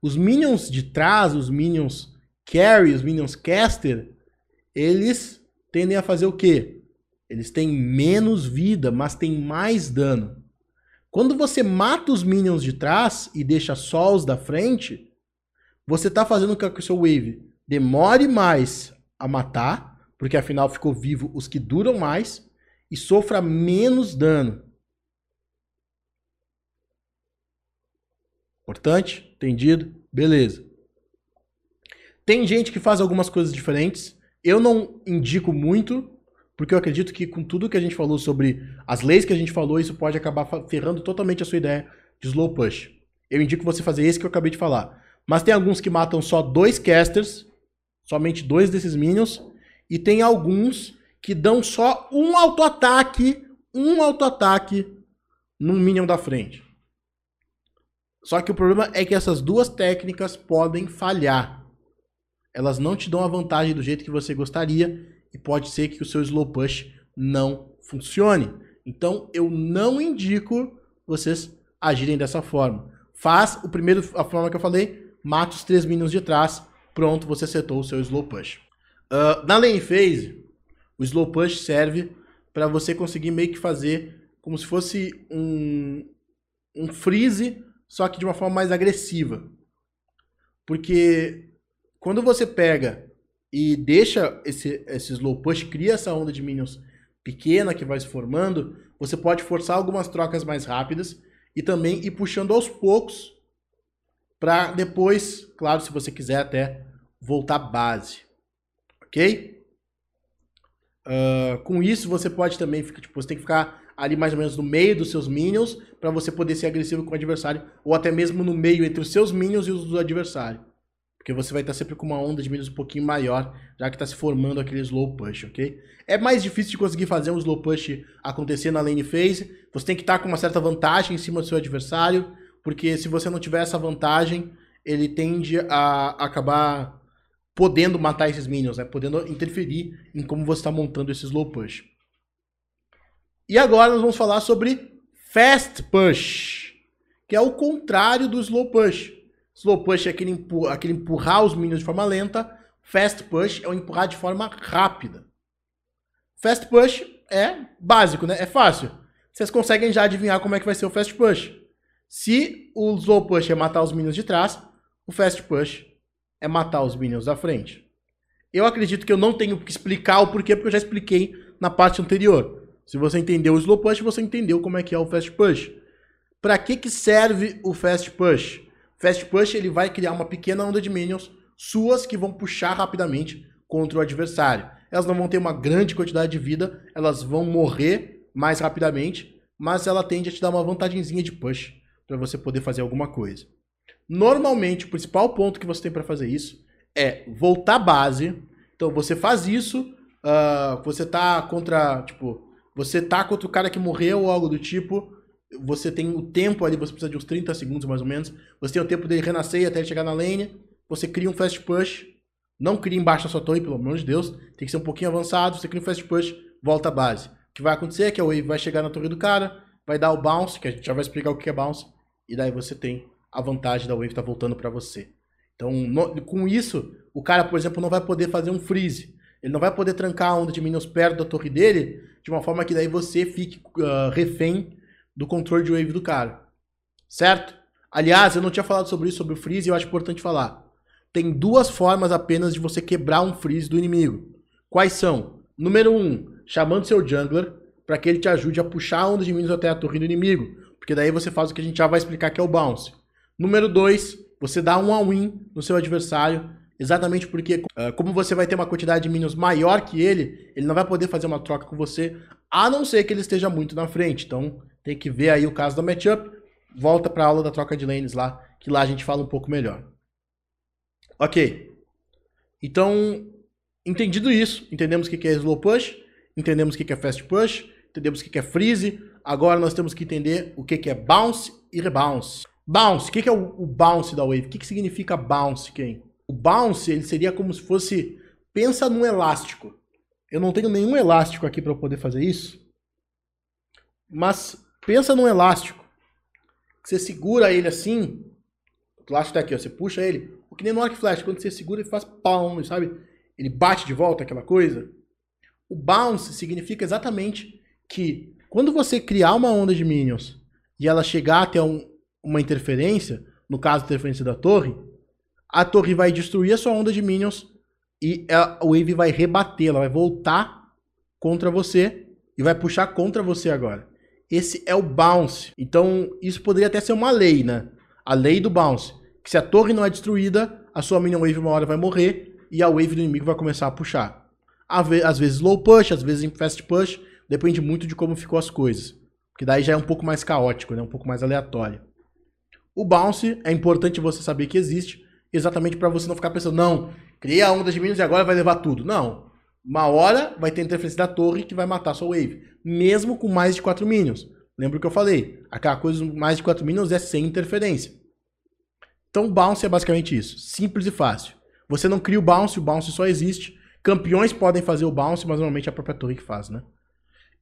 Os minions de trás, os minions carry, os minions caster, eles tendem a fazer o quê? Eles têm menos vida, mas têm mais dano. Quando você mata os minions de trás e deixa só os da frente, você está fazendo com que o seu wave demore mais a matar, porque afinal ficou vivo os que duram mais, e sofra menos dano. Importante? Entendido? Beleza. Tem gente que faz algumas coisas diferentes. Eu não indico muito, porque eu acredito que com tudo que a gente falou sobre as leis que a gente falou, isso pode acabar ferrando totalmente a sua ideia de slow push. Eu indico você fazer esse que eu acabei de falar. Mas tem alguns que matam só dois casters, somente dois desses minions, e tem alguns que dão só um auto-ataque, um auto-ataque num minion da frente. Só que o problema é que essas duas técnicas podem falhar. Elas não te dão a vantagem do jeito que você gostaria e pode ser que o seu slow push não funcione. Então eu não indico vocês agirem dessa forma. Faz o primeiro a forma que eu falei, mata os três minions de trás, pronto, você setou o seu slow push. Uh, na lane phase, o slow push serve para você conseguir meio que fazer como se fosse um, um freeze, só que de uma forma mais agressiva. Porque quando você pega e deixa esse, esse slow push, cria essa onda de minions pequena que vai se formando, você pode forçar algumas trocas mais rápidas e também ir puxando aos poucos para depois, claro, se você quiser até voltar base, ok? Uh, com isso você pode também, tipo, você tem que ficar ali mais ou menos no meio dos seus minions para você poder ser agressivo com o adversário ou até mesmo no meio entre os seus minions e os do adversário. Porque você vai estar sempre com uma onda de minions um pouquinho maior, já que está se formando aquele slow push, ok? É mais difícil de conseguir fazer um slow push acontecer na lane phase. Você tem que estar com uma certa vantagem em cima do seu adversário, porque se você não tiver essa vantagem, ele tende a acabar podendo matar esses minions, né? podendo interferir em como você está montando esse slow push. E agora nós vamos falar sobre fast push, que é o contrário do slow push. Slow push é aquele, empurra, aquele empurrar os minions de forma lenta, fast push é o empurrar de forma rápida. Fast push é básico, né? É fácil. Vocês conseguem já adivinhar como é que vai ser o fast push. Se o slow push é matar os minions de trás, o fast push é matar os minions da frente. Eu acredito que eu não tenho que explicar o porquê, porque eu já expliquei na parte anterior. Se você entendeu o slow push, você entendeu como é que é o fast push. Para que, que serve o fast push? Fast push ele vai criar uma pequena onda de minions suas que vão puxar rapidamente contra o adversário. Elas não vão ter uma grande quantidade de vida, elas vão morrer mais rapidamente, mas ela tende a te dar uma vantagemzinha de push para você poder fazer alguma coisa. Normalmente, o principal ponto que você tem para fazer isso é voltar base. Então, você faz isso, uh, você tá contra, tipo, você tá contra o cara que morreu ou algo do tipo, você tem o tempo ali, você precisa de uns 30 segundos mais ou menos, você tem o tempo dele renascer até chegar na lane, você cria um fast push, não cria embaixo da sua torre, pelo amor de Deus, tem que ser um pouquinho avançado, você cria um fast push, volta à base. O que vai acontecer é que a wave vai chegar na torre do cara, vai dar o bounce, que a gente já vai explicar o que é bounce, e daí você tem a vantagem da wave estar tá voltando para você. Então, no, com isso, o cara, por exemplo, não vai poder fazer um freeze. Ele não vai poder trancar a onda de minions perto da torre dele, de uma forma que daí você fique uh, refém do controle de wave do cara. Certo? Aliás, eu não tinha falado sobre isso, sobre o freeze, e eu acho importante falar. Tem duas formas apenas de você quebrar um freeze do inimigo. Quais são? Número um, chamando seu jungler para que ele te ajude a puxar a onda de minions até a torre do inimigo. Porque daí você faz o que a gente já vai explicar que é o bounce. Número 2, você dá um all-in no seu adversário, exatamente porque, uh, como você vai ter uma quantidade de minions maior que ele, ele não vai poder fazer uma troca com você, a não ser que ele esteja muito na frente. Então, tem que ver aí o caso da matchup. volta para a aula da troca de lanes lá, que lá a gente fala um pouco melhor. Ok. Então, entendido isso, entendemos o que é slow push, entendemos o que é fast push, entendemos o que é freeze. Agora nós temos que entender o que é bounce e rebounce. Bounce, o que é o bounce da wave? O que significa bounce, quem? O bounce, ele seria como se fosse, pensa num elástico. Eu não tenho nenhum elástico aqui para eu poder fazer isso. Mas pensa num elástico. Você segura ele assim, o elástico tá aqui, ó, você puxa ele, o que nem no arc flash, quando você segura ele faz palm, sabe? Ele bate de volta aquela coisa. O bounce significa exatamente que quando você criar uma onda de minions e ela chegar até um, uma interferência, no caso interferência da torre, a torre vai destruir a sua onda de minions e a wave vai rebater, ela vai voltar contra você e vai puxar contra você agora. Esse é o bounce. Então, isso poderia até ser uma lei, né? A lei do bounce. Que se a torre não é destruída, a sua minion wave uma hora vai morrer e a wave do inimigo vai começar a puxar. Às vezes low push, às vezes fast push, depende muito de como ficou as coisas. Porque daí já é um pouco mais caótico, né? Um pouco mais aleatório. O bounce é importante você saber que existe, exatamente para você não ficar pensando, não, cria a onda de minions e agora vai levar tudo. Não. Uma hora vai ter interferência da torre que vai matar sua wave. Mesmo com mais de 4 minions. Lembra o que eu falei? Aquela coisa mais de 4 minions é sem interferência. Então, bounce é basicamente isso. Simples e fácil. Você não cria o bounce, o bounce só existe. Campeões podem fazer o bounce, mas normalmente é a própria torre que faz, né?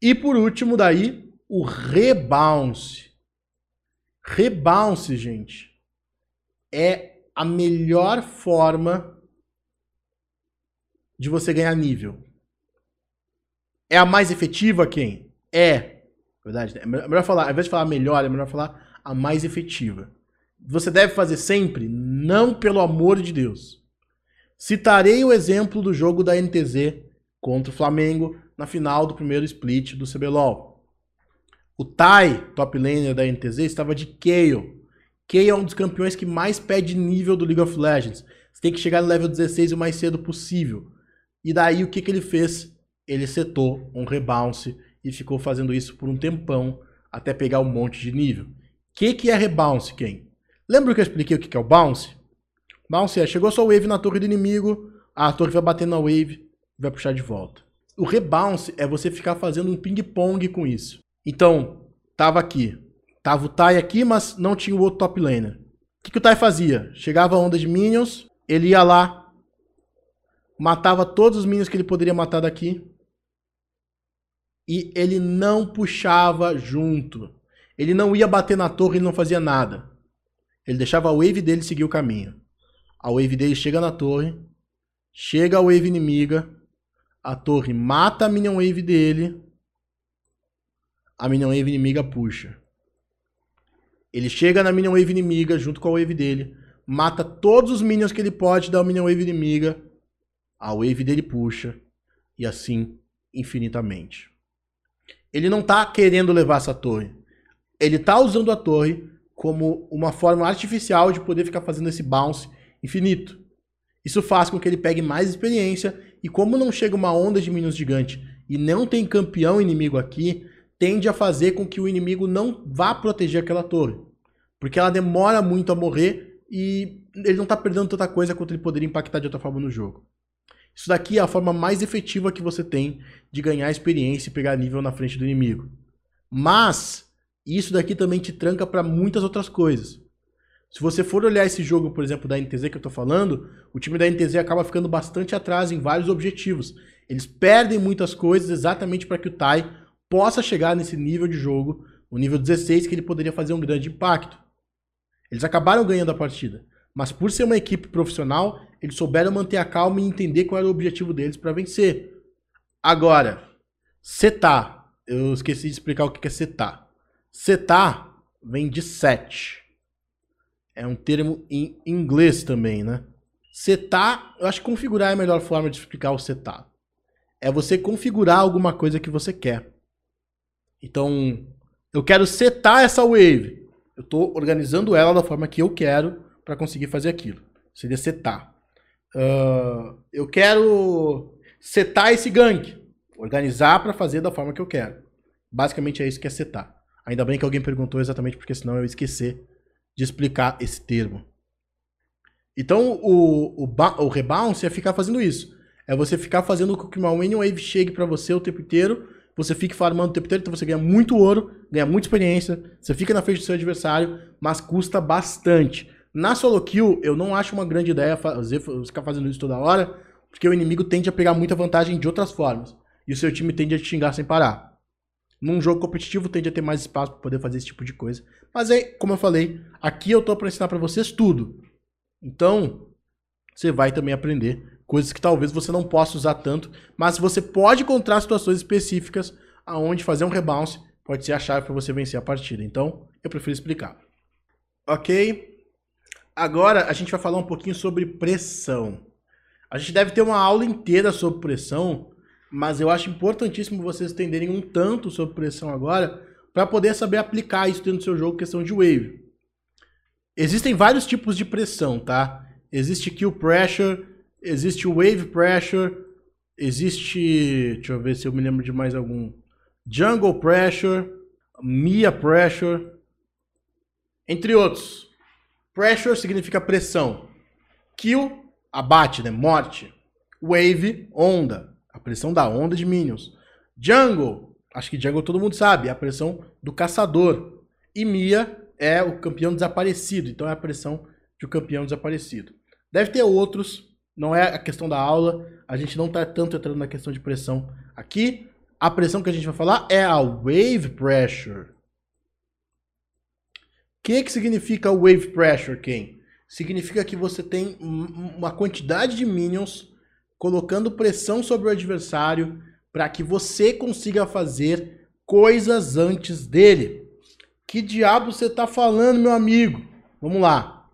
E por último, daí, o rebounce. Rebounce, gente, é a melhor forma de você ganhar nível. É a mais efetiva quem? É. Verdade, né? é melhor falar, ao invés de falar melhor, é melhor falar a mais efetiva. Você deve fazer sempre? Não, pelo amor de Deus. Citarei o exemplo do jogo da NTZ contra o Flamengo na final do primeiro split do CBLOL. O Tai, top laner da NTZ, estava de Kayle. Kayle é um dos campeões que mais pede nível do League of Legends. Você tem que chegar no level 16 o mais cedo possível. E daí o que, que ele fez? Ele setou um rebounce e ficou fazendo isso por um tempão até pegar um monte de nível. O que, que é rebounce, quem? Lembra que eu expliquei o que, que é o bounce? Bounce é, chegou sua wave na torre do inimigo, a torre vai bater na wave vai puxar de volta. O rebounce é você ficar fazendo um ping-pong com isso. Então, tava aqui. Tava o Tai aqui, mas não tinha o outro top laner. O que, que o Tai fazia? Chegava a onda de minions, ele ia lá, matava todos os minions que ele poderia matar daqui. E ele não puxava junto. Ele não ia bater na torre, ele não fazia nada. Ele deixava a wave dele seguir o caminho. A wave dele chega na torre, chega a wave inimiga, a torre mata a minion wave dele, a minion wave inimiga puxa. Ele chega na minion wave inimiga junto com a wave dele, mata todos os minions que ele pode da minion wave inimiga, a wave dele puxa e assim infinitamente. Ele não está querendo levar essa torre. Ele está usando a torre como uma forma artificial de poder ficar fazendo esse bounce infinito. Isso faz com que ele pegue mais experiência e como não chega uma onda de minions gigante e não tem campeão inimigo aqui, tende a fazer com que o inimigo não vá proteger aquela torre. Porque ela demora muito a morrer e ele não está perdendo tanta coisa quanto ele poderia impactar de outra forma no jogo. Isso daqui é a forma mais efetiva que você tem de ganhar experiência e pegar nível na frente do inimigo. Mas isso daqui também te tranca para muitas outras coisas. Se você for olhar esse jogo, por exemplo, da NTZ que eu tô falando, o time da NTZ acaba ficando bastante atrás em vários objetivos. Eles perdem muitas coisas exatamente para que o Tai possa chegar nesse nível de jogo, o nível 16, que ele poderia fazer um grande impacto. Eles acabaram ganhando a partida. Mas por ser uma equipe profissional, eles souberam manter a calma e entender qual era o objetivo deles para vencer. Agora, setar. Eu esqueci de explicar o que é setar. Setar vem de set. É um termo em inglês também, né? Setar, eu acho que configurar é a melhor forma de explicar o setar. É você configurar alguma coisa que você quer. Então, eu quero setar essa wave. Eu estou organizando ela da forma que eu quero para conseguir fazer aquilo. Seria setar. Uh, eu quero setar esse gank. Organizar para fazer da forma que eu quero. Basicamente é isso que é setar. Ainda bem que alguém perguntou exatamente porque senão eu ia esquecer de explicar esse termo. Então o, o, o rebounce é ficar fazendo isso. É você ficar fazendo com que uma Wave chegue para você o tempo inteiro, você fique farmando o tempo inteiro, então você ganha muito ouro, ganha muita experiência, você fica na frente do seu adversário, mas custa bastante. Na solo kill, eu não acho uma grande ideia fazer, ficar fazendo isso toda hora, porque o inimigo tende a pegar muita vantagem de outras formas. E o seu time tende a te xingar sem parar. Num jogo competitivo tende a ter mais espaço para poder fazer esse tipo de coisa. Mas é, como eu falei, aqui eu tô para ensinar para vocês tudo. Então, você vai também aprender coisas que talvez você não possa usar tanto, mas você pode encontrar situações específicas aonde fazer um rebounce pode ser a chave para você vencer a partida. Então, eu prefiro explicar. OK? Agora a gente vai falar um pouquinho sobre pressão. A gente deve ter uma aula inteira sobre pressão, mas eu acho importantíssimo vocês entenderem um tanto sobre pressão agora para poder saber aplicar isso dentro do seu jogo, questão de wave. Existem vários tipos de pressão, tá? Existe kill pressure, existe wave pressure, existe, deixa eu ver se eu me lembro de mais algum, jungle pressure, Mia pressure, entre outros. Pressure significa pressão. Kill, abate, né? Morte. Wave, onda a pressão da onda de minions. Jungle, acho que Jungle todo mundo sabe, é a pressão do caçador. E Mia é o campeão desaparecido, então é a pressão de um campeão desaparecido. Deve ter outros, não é a questão da aula, a gente não está tanto entrando na questão de pressão aqui. A pressão que a gente vai falar é a wave pressure. O que, que significa wave pressure, Ken? Significa que você tem uma quantidade de minions colocando pressão sobre o adversário para que você consiga fazer coisas antes dele. Que diabo você está falando, meu amigo? Vamos lá.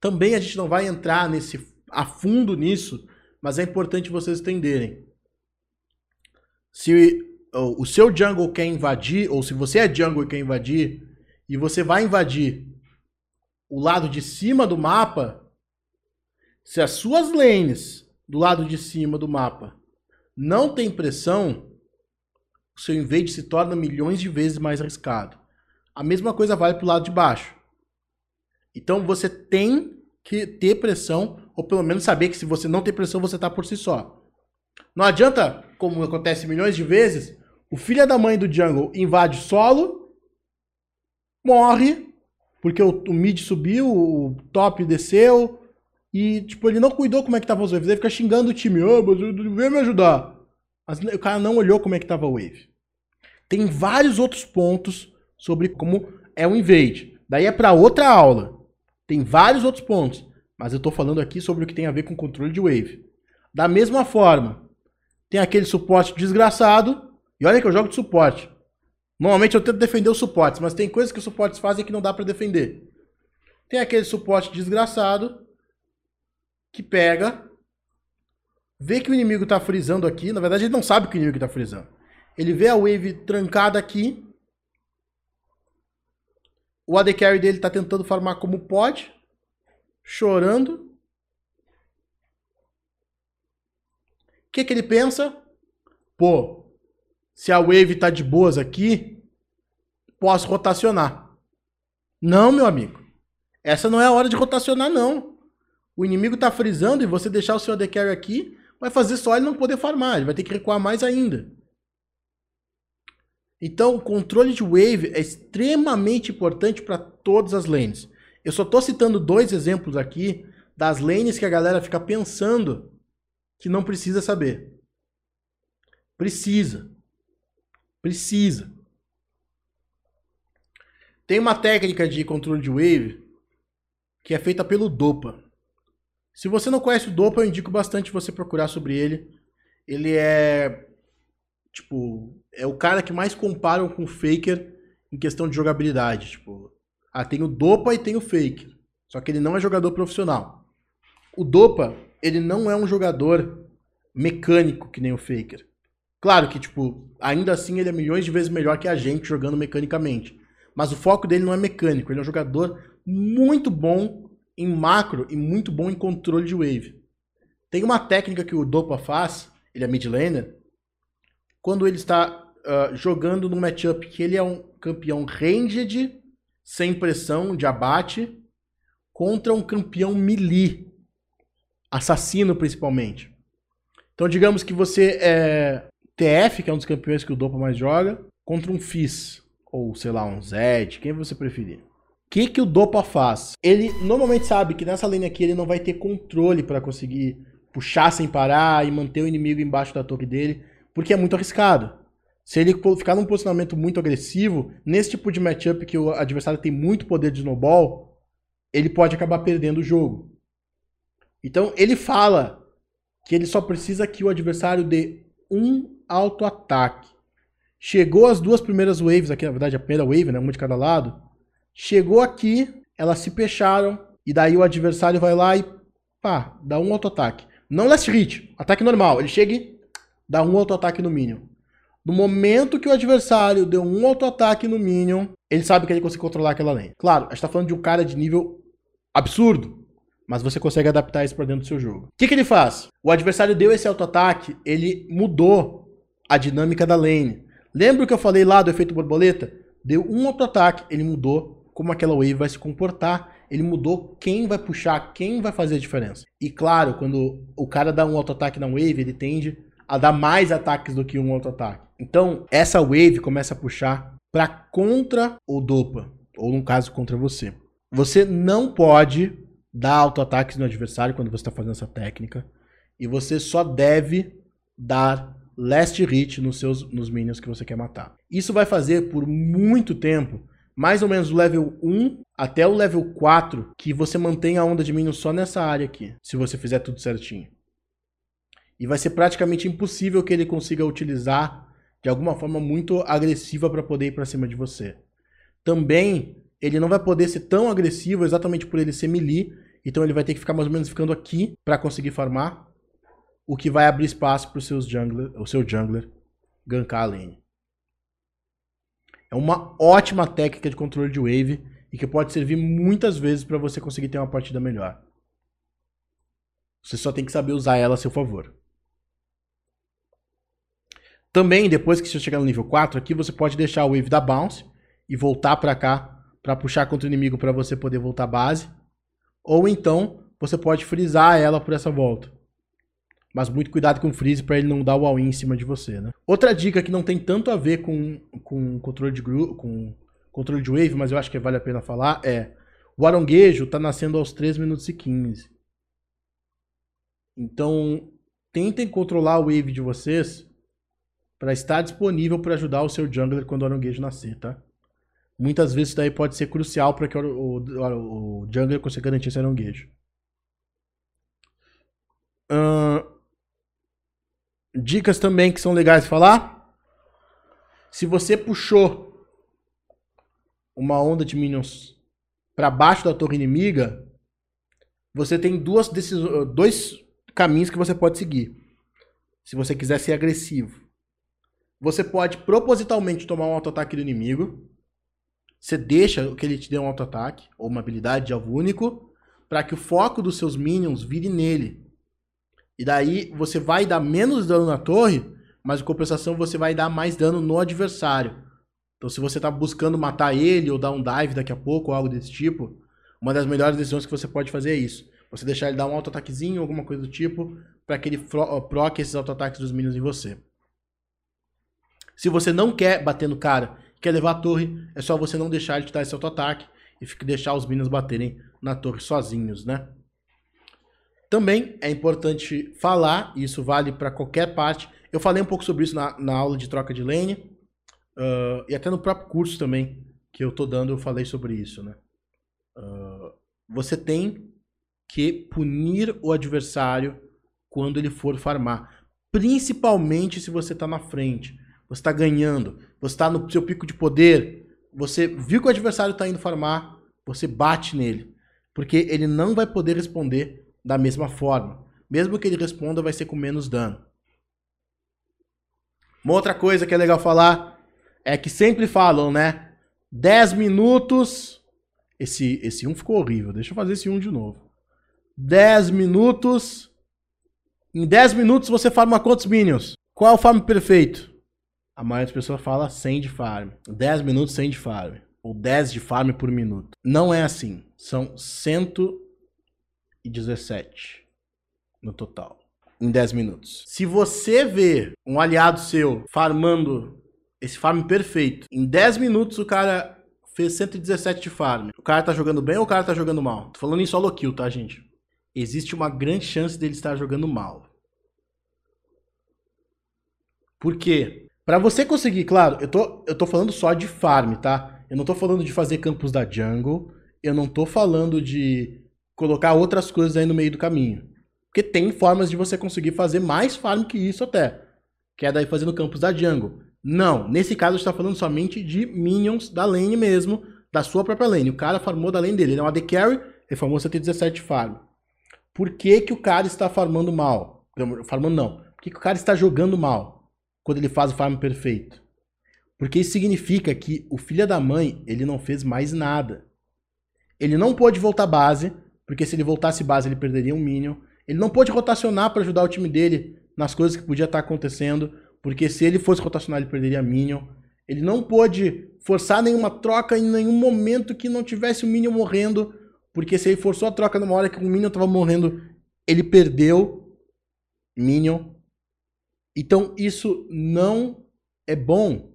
Também a gente não vai entrar nesse a fundo nisso, mas é importante vocês entenderem. Se o seu jungle quer invadir, ou se você é jungle e quer invadir, e você vai invadir o lado de cima do mapa, se as suas lanes do lado de cima do mapa não tem pressão, o seu invade se torna milhões de vezes mais arriscado. A mesma coisa vale para o lado de baixo. Então você tem que ter pressão, ou pelo menos saber que se você não tem pressão, você está por si só. Não adianta, como acontece milhões de vezes, o filho da mãe do jungle invade solo, morre, porque o, o mid subiu, o top desceu, e, tipo, ele não cuidou como é que tava os waves. Ele fica xingando o time. Oh, vem me ajudar. Mas o cara não olhou como é que tava o wave. Tem vários outros pontos sobre como é o invade. Daí é para outra aula. Tem vários outros pontos. Mas eu tô falando aqui sobre o que tem a ver com controle de wave. Da mesma forma, tem aquele suporte desgraçado. E olha que eu jogo de suporte. Normalmente eu tento defender os suportes, mas tem coisas que os suportes fazem que não dá para defender. Tem aquele suporte desgraçado que pega, vê que o inimigo tá frisando aqui. Na verdade, ele não sabe que o inimigo tá frisando. Ele vê a wave trancada aqui. O AD Carry dele tá tentando farmar como pode. Chorando. O que, que ele pensa? Pô, se a wave tá de boas aqui, posso rotacionar. Não, meu amigo. Essa não é a hora de rotacionar, não o inimigo tá frisando e você deixar o seu AD Carry aqui, vai fazer só ele não poder farmar, ele vai ter que recuar mais ainda. Então, o controle de wave é extremamente importante para todas as lanes. Eu só estou citando dois exemplos aqui das lanes que a galera fica pensando que não precisa saber. Precisa. Precisa. Tem uma técnica de controle de wave que é feita pelo Dopa. Se você não conhece o Dopa, eu indico bastante você procurar sobre ele. Ele é. Tipo, é o cara que mais comparam com o Faker em questão de jogabilidade. Tipo, ah, tem o Dopa e tem o Faker. Só que ele não é jogador profissional. O Dopa, ele não é um jogador mecânico que nem o Faker. Claro que, tipo, ainda assim ele é milhões de vezes melhor que a gente jogando mecanicamente. Mas o foco dele não é mecânico, ele é um jogador muito bom em macro e muito bom em controle de wave. Tem uma técnica que o Dopa faz, ele é mid laner, quando ele está uh, jogando no matchup que ele é um campeão ranged, sem pressão, de abate, contra um campeão melee, assassino principalmente. Então, digamos que você é TF, que é um dos campeões que o Dopa mais joga, contra um Fizz, ou sei lá, um Zed, quem você preferir. O que, que o Dopa faz? Ele normalmente sabe que nessa lane aqui ele não vai ter controle para conseguir puxar sem parar e manter o inimigo embaixo da torre dele, porque é muito arriscado. Se ele ficar num posicionamento muito agressivo, nesse tipo de matchup que o adversário tem muito poder de snowball, ele pode acabar perdendo o jogo. Então ele fala que ele só precisa que o adversário dê um auto-ataque. Chegou as duas primeiras waves aqui, na verdade a primeira wave, né, uma de cada lado. Chegou aqui, elas se fecharam e daí o adversário vai lá e pá, dá um auto-ataque. Não last hit, ataque normal. Ele chega e dá um auto-ataque no minion. No momento que o adversário deu um auto-ataque no Minion, ele sabe que ele consegue controlar aquela lane. Claro, a gente tá falando de um cara de nível absurdo, mas você consegue adaptar isso para dentro do seu jogo. O que, que ele faz? O adversário deu esse auto-ataque, ele mudou a dinâmica da lane. Lembra o que eu falei lá do efeito borboleta? Deu um auto-ataque, ele mudou como aquela wave vai se comportar, ele mudou quem vai puxar, quem vai fazer a diferença. E claro, quando o cara dá um auto-ataque na wave, ele tende a dar mais ataques do que um auto-ataque. Então, essa wave começa a puxar para contra o Dopa, ou no caso, contra você. Você não pode dar auto-ataques no adversário quando você está fazendo essa técnica, e você só deve dar last hit nos seus nos minions que você quer matar. Isso vai fazer por muito tempo, mais ou menos do level 1 até o level 4, que você mantém a onda de minions só nessa área aqui, se você fizer tudo certinho. E vai ser praticamente impossível que ele consiga utilizar de alguma forma muito agressiva para poder ir para cima de você. Também ele não vai poder ser tão agressivo exatamente por ele ser melee, então ele vai ter que ficar mais ou menos ficando aqui para conseguir farmar, o que vai abrir espaço para o seu jungler, o seu jungler gankar a lane. É uma ótima técnica de controle de wave e que pode servir muitas vezes para você conseguir ter uma partida melhor. Você só tem que saber usar ela a seu favor. Também, depois que você chegar no nível 4, aqui você pode deixar o wave da bounce e voltar para cá para puxar contra o inimigo para você poder voltar à base. Ou então, você pode frisar ela por essa volta. Mas muito cuidado com o freeze para ele não dar o all-in em cima de você, né? Outra dica que não tem tanto a ver com, com controle de com controle de wave, mas eu acho que vale a pena falar, é o aronguejo está nascendo aos 3 minutos e 15. Então, tentem controlar o wave de vocês para estar disponível para ajudar o seu jungler quando o Aranguejo nascer, tá? Muitas vezes isso daí pode ser crucial para que o, o, o, jungler consiga garantir esse Aranguejo. Uh, dicas também que são legais de falar. Se você puxou uma onda de minions para baixo da torre inimiga, você tem duas decisões, dois caminhos que você pode seguir. Se você quiser ser agressivo. Você pode propositalmente tomar um auto-ataque do inimigo. Você deixa que ele te dê um auto-ataque, ou uma habilidade de alvo único, para que o foco dos seus minions vire nele. E daí você vai dar menos dano na torre, mas em compensação você vai dar mais dano no adversário. Então se você está buscando matar ele ou dar um dive daqui a pouco ou algo desse tipo, uma das melhores decisões que você pode fazer é isso. Você deixar ele dar um auto-ataquezinho, alguma coisa do tipo, para que ele proque esses auto-ataques dos minions em você. Se você não quer bater no cara, quer levar a torre, é só você não deixar ele te dar esse auto-ataque e deixar os minions baterem na torre sozinhos, né? Também é importante falar, e isso vale para qualquer parte. Eu falei um pouco sobre isso na, na aula de troca de lane, uh, e até no próprio curso também que eu tô dando, eu falei sobre isso, né? Uh, você tem que punir o adversário quando ele for farmar, principalmente se você tá na frente você está ganhando, você está no seu pico de poder, você viu que o adversário está indo farmar, você bate nele. Porque ele não vai poder responder da mesma forma. Mesmo que ele responda, vai ser com menos dano. Uma outra coisa que é legal falar é que sempre falam, né? 10 minutos. Esse, esse 1 ficou horrível. Deixa eu fazer esse 1 de novo. 10 minutos. Em 10 minutos você farma quantos minions? Qual é o farm perfeito? A maioria das pessoas fala 100 de farm. 10 minutos 100 de farm. Ou 10 de farm por minuto. Não é assim. São 117 no total. Em 10 minutos. Se você vê um aliado seu farmando esse farm perfeito, em 10 minutos o cara fez 117 de farm. O cara tá jogando bem ou o cara tá jogando mal? Tô falando em solo kill, tá, gente? Existe uma grande chance dele estar jogando mal. Por quê? Pra você conseguir, claro, eu tô, eu tô falando só de farm, tá? Eu não tô falando de fazer campos da jungle. Eu não tô falando de colocar outras coisas aí no meio do caminho. Porque tem formas de você conseguir fazer mais farm que isso até. Que é daí fazendo campos da jungle. Não, nesse caso está falando somente de minions da lane mesmo, da sua própria lane. O cara farmou da lane dele, ele é um AD Carry, ele farmou 117 farm. Por que, que o cara está farmando mal? Farmando não. Por que, que o cara está jogando mal quando ele faz o farm perfeito? Porque isso significa que o filho da mãe, ele não fez mais nada. Ele não pôde voltar base, porque se ele voltasse base ele perderia um minion. Ele não pôde rotacionar para ajudar o time dele nas coisas que podia estar acontecendo, porque se ele fosse rotacionar ele perderia Minion. Ele não pôde forçar nenhuma troca em nenhum momento que não tivesse o Minion morrendo, porque se ele forçou a troca numa hora que o Minion estava morrendo, ele perdeu Minion. Então isso não é bom.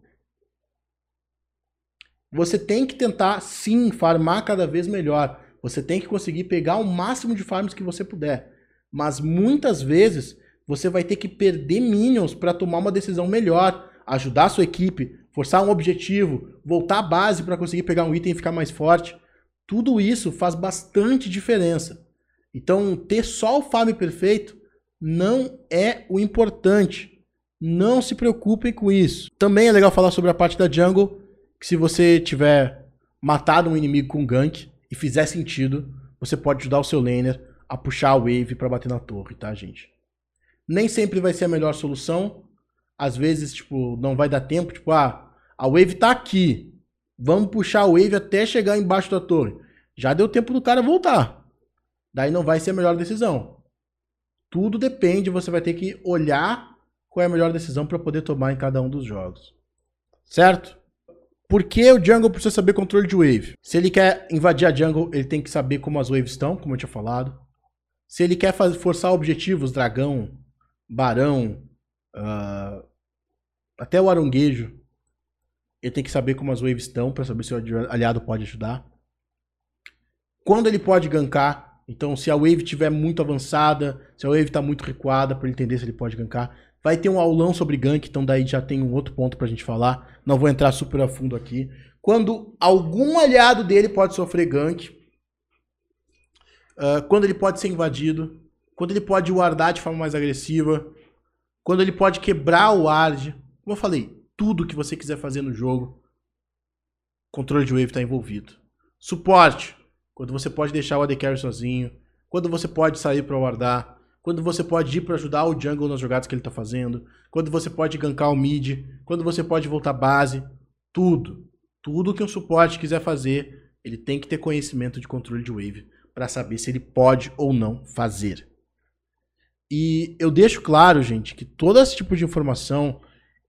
Você tem que tentar sim farmar cada vez melhor. Você tem que conseguir pegar o máximo de farms que você puder. Mas muitas vezes você vai ter que perder minions para tomar uma decisão melhor, ajudar a sua equipe, forçar um objetivo, voltar à base para conseguir pegar um item e ficar mais forte. Tudo isso faz bastante diferença. Então, ter só o farm perfeito não é o importante. Não se preocupem com isso. Também é legal falar sobre a parte da jungle, que se você tiver matado um inimigo com gank e fizer sentido, você pode ajudar o seu laner a puxar a wave para bater na torre, tá, gente? Nem sempre vai ser a melhor solução. Às vezes, tipo, não vai dar tempo, tipo, ah, a wave tá aqui. Vamos puxar a wave até chegar embaixo da torre. Já deu tempo do cara voltar. Daí não vai ser a melhor decisão. Tudo depende, você vai ter que olhar qual é a melhor decisão para poder tomar em cada um dos jogos. Certo? Por que o jungle precisa saber controle de wave? Se ele quer invadir a jungle, ele tem que saber como as waves estão, como eu tinha falado. Se ele quer forçar objetivos, dragão, barão, uh, até o aronguejo, ele tem que saber como as waves estão para saber se o aliado pode ajudar. Quando ele pode gankar, então se a wave estiver muito avançada, se a wave está muito recuada, para ele entender se ele pode gankar. Vai ter um aulão sobre gank, então daí já tem um outro ponto pra gente falar. Não vou entrar super a fundo aqui. Quando algum aliado dele pode sofrer gank, uh, quando ele pode ser invadido, quando ele pode wardar de forma mais agressiva, quando ele pode quebrar o ward. Como eu falei, tudo que você quiser fazer no jogo, controle de wave está envolvido. Suporte, quando você pode deixar o AD Carry sozinho, quando você pode sair para wardar, quando você pode ir para ajudar o jungle nas jogadas que ele está fazendo, quando você pode gankar o mid, quando você pode voltar base, tudo. Tudo que um suporte quiser fazer, ele tem que ter conhecimento de controle de wave para saber se ele pode ou não fazer. E eu deixo claro, gente, que todo esse tipo de informação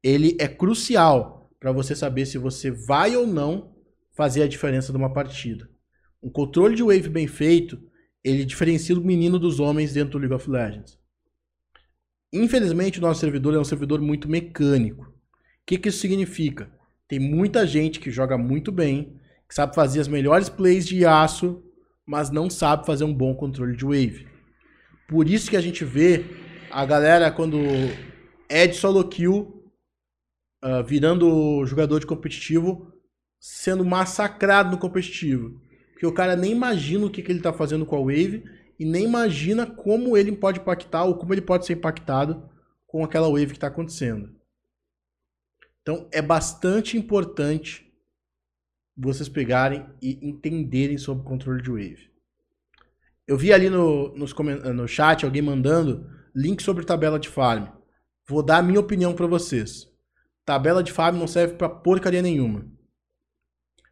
ele é crucial para você saber se você vai ou não fazer a diferença de uma partida. Um controle de wave bem feito, ele diferencia o menino dos homens dentro do League of Legends. Infelizmente, o nosso servidor é um servidor muito mecânico. O que, que isso significa? Tem muita gente que joga muito bem, que sabe fazer as melhores plays de aço mas não sabe fazer um bom controle de wave. Por isso que a gente vê a galera quando é de solo kill, uh, virando jogador de competitivo, sendo massacrado no competitivo. Porque o cara nem imagina o que, que ele está fazendo com a wave e nem imagina como ele pode impactar ou como ele pode ser impactado com aquela wave que está acontecendo. Então é bastante importante vocês pegarem e entenderem sobre controle de wave. Eu vi ali no, nos, no chat alguém mandando link sobre tabela de farm. Vou dar a minha opinião para vocês. Tabela de farm não serve para porcaria nenhuma.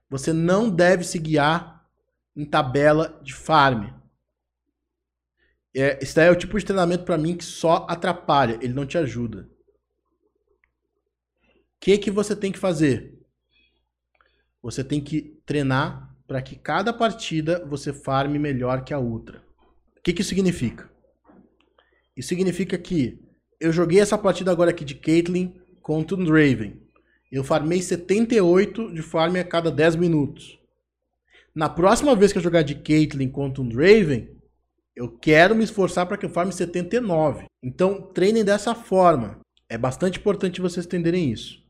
Você não deve se guiar em tabela de farm. É, esse daí é o tipo de treinamento para mim que só atrapalha, ele não te ajuda. que, que você tem que fazer? Você tem que treinar para que cada partida você farme melhor que a outra. O que, que isso significa? Isso significa que eu joguei essa partida agora aqui de Caitlyn contra o Draven. Eu farmei 78 de farm a cada 10 minutos. Na próxima vez que eu jogar de Caitlyn contra um Draven, eu quero me esforçar para que eu farme 79. Então, treinem dessa forma. É bastante importante vocês entenderem isso.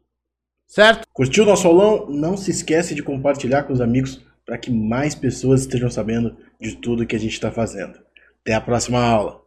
Certo? Curtiu nosso aulão? Não se esquece de compartilhar com os amigos para que mais pessoas estejam sabendo de tudo que a gente está fazendo. Até a próxima aula.